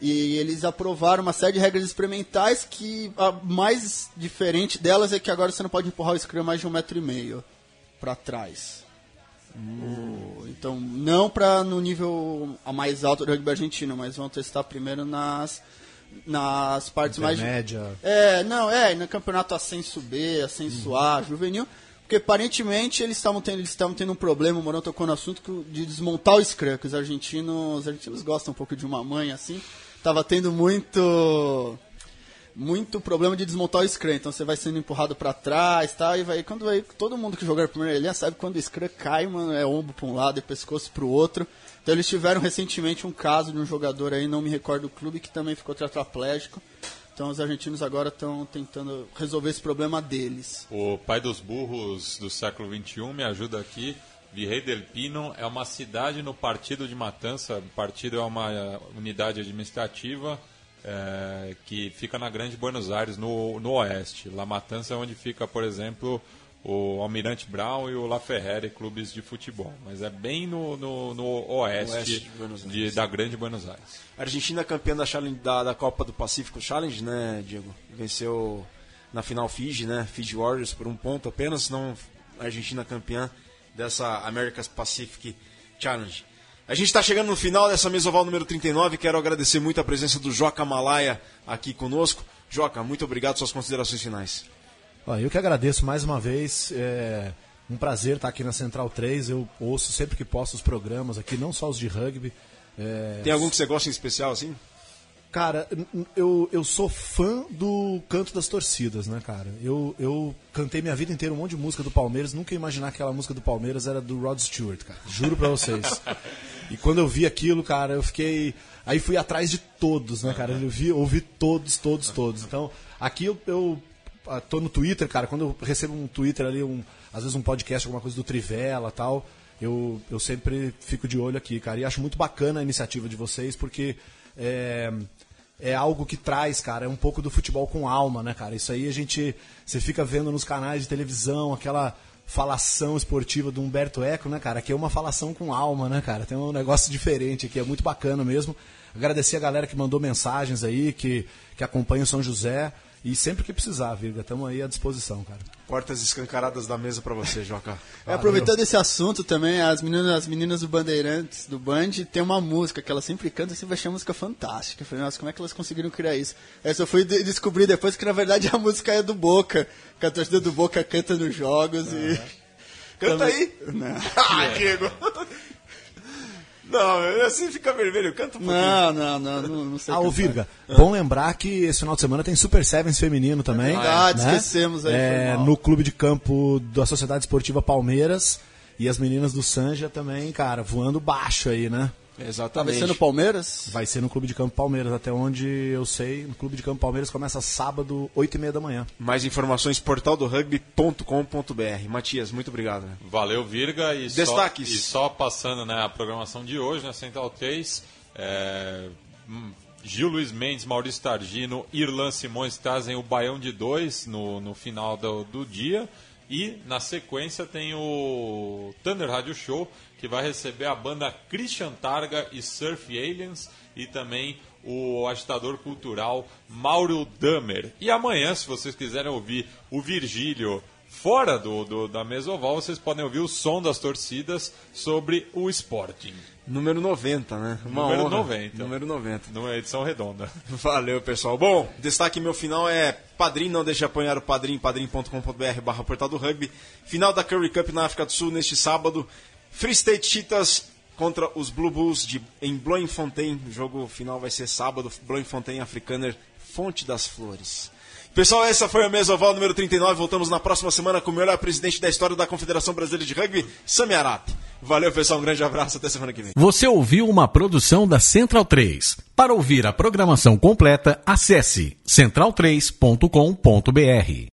E eles aprovaram uma série de regras experimentais que a mais diferente delas é que agora você não pode empurrar o scrum mais de um metro e meio para trás. O- então, não para no nível a mais alto do rugby argentino, mas vão testar primeiro nas, nas partes mais... Média. É, não, é, no campeonato ascenso B, ascenso A, juvenil, porque aparentemente eles estavam tendo, eles estavam tendo um problema, o Morão tocou no assunto, de desmontar o Scrum, que os argentinos, os argentinos gostam um pouco de uma mãe assim, tava tendo muito muito problema de desmontar o Scrum, então você vai sendo empurrado pra trás, tá, e vai quando vai todo mundo que jogar primeira linha sabe quando o Scrum cai, mano, é ombro pra um lado e pescoço pro outro. Então eles tiveram recentemente um caso de um jogador aí, não me recordo o clube, que também ficou tetraplégico. Então os argentinos agora estão tentando resolver esse problema deles. O pai dos burros do século XXI me ajuda aqui. Virrey del Pino é uma cidade no Partido de Matança. O partido é uma eh, unidade administrativa eh, que fica na Grande Buenos Aires, no, no oeste. La Matança é onde fica, por exemplo, o Almirante Brown e o La Ferrere, clubes de futebol. Mas é bem no, no, no oeste, Oeste de de- da Grande Buenos Aires. A Argentina é campeã da, Challenge- da, da Copa do Pacífico Challenge, né, Diego? Venceu na final Fiji, né? Fiji Warriors por um ponto apenas, não a Argentina campeã dessa America's Pacific Challenge. A gente está chegando no final dessa mesoval número 39. Quero agradecer muito a presença do Joca Malaya aqui conosco. Joca, muito obrigado. Suas considerações finais. Eu que agradeço mais uma vez. É um prazer estar aqui na Central 3. Eu ouço sempre que posso os programas aqui, não só os de rugby. É, Tem algum que você gosta em especial, assim? Cara, eu, eu sou fã do canto das torcidas, né, cara? Eu, eu cantei minha vida inteira um monte de música do Palmeiras, nunca ia imaginar que aquela música do Palmeiras era do Rod Stewart, cara. Juro pra vocês. e quando eu vi aquilo, cara, eu fiquei. Aí fui atrás de todos, né, cara? Eu vi, ouvi todos, todos, todos. Então, aqui eu, eu ah, tô no Twitter, cara, quando eu recebo um Twitter ali, um, às vezes um podcast, alguma coisa do Trivela tal, eu, eu sempre fico de olho aqui, cara. E acho muito bacana a iniciativa de vocês, porque é, é algo que traz, cara, é um pouco do futebol com alma, né, cara? Isso aí a gente. Você fica vendo nos canais de televisão, aquela falação esportiva do Humberto Eco, né, cara? Que é uma falação com alma, né, cara? Tem um negócio diferente aqui, é muito bacana mesmo. Agradecer a galera que mandou mensagens aí, que, que acompanha o São José. E sempre que precisar, Virga, estamos aí à disposição, cara. Portas escancaradas da mesa para você, Joca. *laughs* É, aproveitando esse assunto também, as meninas, as meninas do Bandeirantes, do Band, tem uma música que elas sempre cantam e sempre achei uma música fantástica. Eu falei, nossa, como é que elas conseguiram criar isso? Essa eu fui de- descobrir depois que na verdade a música é do Boca, que a torcida do Boca canta nos jogos e. Canta *laughs* Também- aí. Não. *laughs* Ah, Diego. Não, assim fica vermelho. Canta um pouquinho. Não, não, não, não, não sei Ah, ô. Virga, bom lembrar que esse final de semana tem Super Sevens feminino também. É verdade, né? esquecemos aí, É, no clube de campo da Sociedade Esportiva Palmeiras. E as meninas do Sanja também, cara, voando baixo aí, né? Exatamente. vencendo o Palmeiras? Vai ser no Clube de Campo Palmeiras, até onde eu sei. No Clube de Campo Palmeiras começa sábado, 8 e meia da manhã. Mais informações portaldorugby.com.br. Matias, muito obrigado. né? Valeu, Virga. E Destaques. Só, e só passando né, a programação de hoje na Central 3, é, hum, Gil Luiz Mendes, Maurício Targino, Irlan Simões trazem o Baião de dois no, no final do, do dia. E na sequência tem o Thunder Radio Show, que vai receber a banda Christian Targa e Surf Aliens, e também o agitador cultural Mauro Damer. E amanhã, se vocês quiserem ouvir o Virgílio fora do, do- da mesoval, vocês podem ouvir o som das torcidas sobre o Sporting. Número 90, né? Uma Número honra. 90. Número 90. Numa edição redonda. *laughs* Valeu, pessoal. Bom, destaque meu final é Padrim, não deixe de apoiar o Padrim, padrim.com.br barra portal do rugby. Final da Curry Cup na África do Sul neste sábado. Free State Cheetahs contra os Blue Bulls de, em Bloemfontein. O jogo final vai ser sábado, Bloemfontein Afrikaner, Fonte das Flores. Pessoal, essa foi a mesa oval número 39. Voltamos na próxima semana com o melhor presidente da história da Confederação Brasileira de Rugby, Sami Arap. Valeu, pessoal. Um grande abraço. Até semana que vem. Você ouviu uma produção da Central 3. Para ouvir a programação completa, acesse central3.com.br.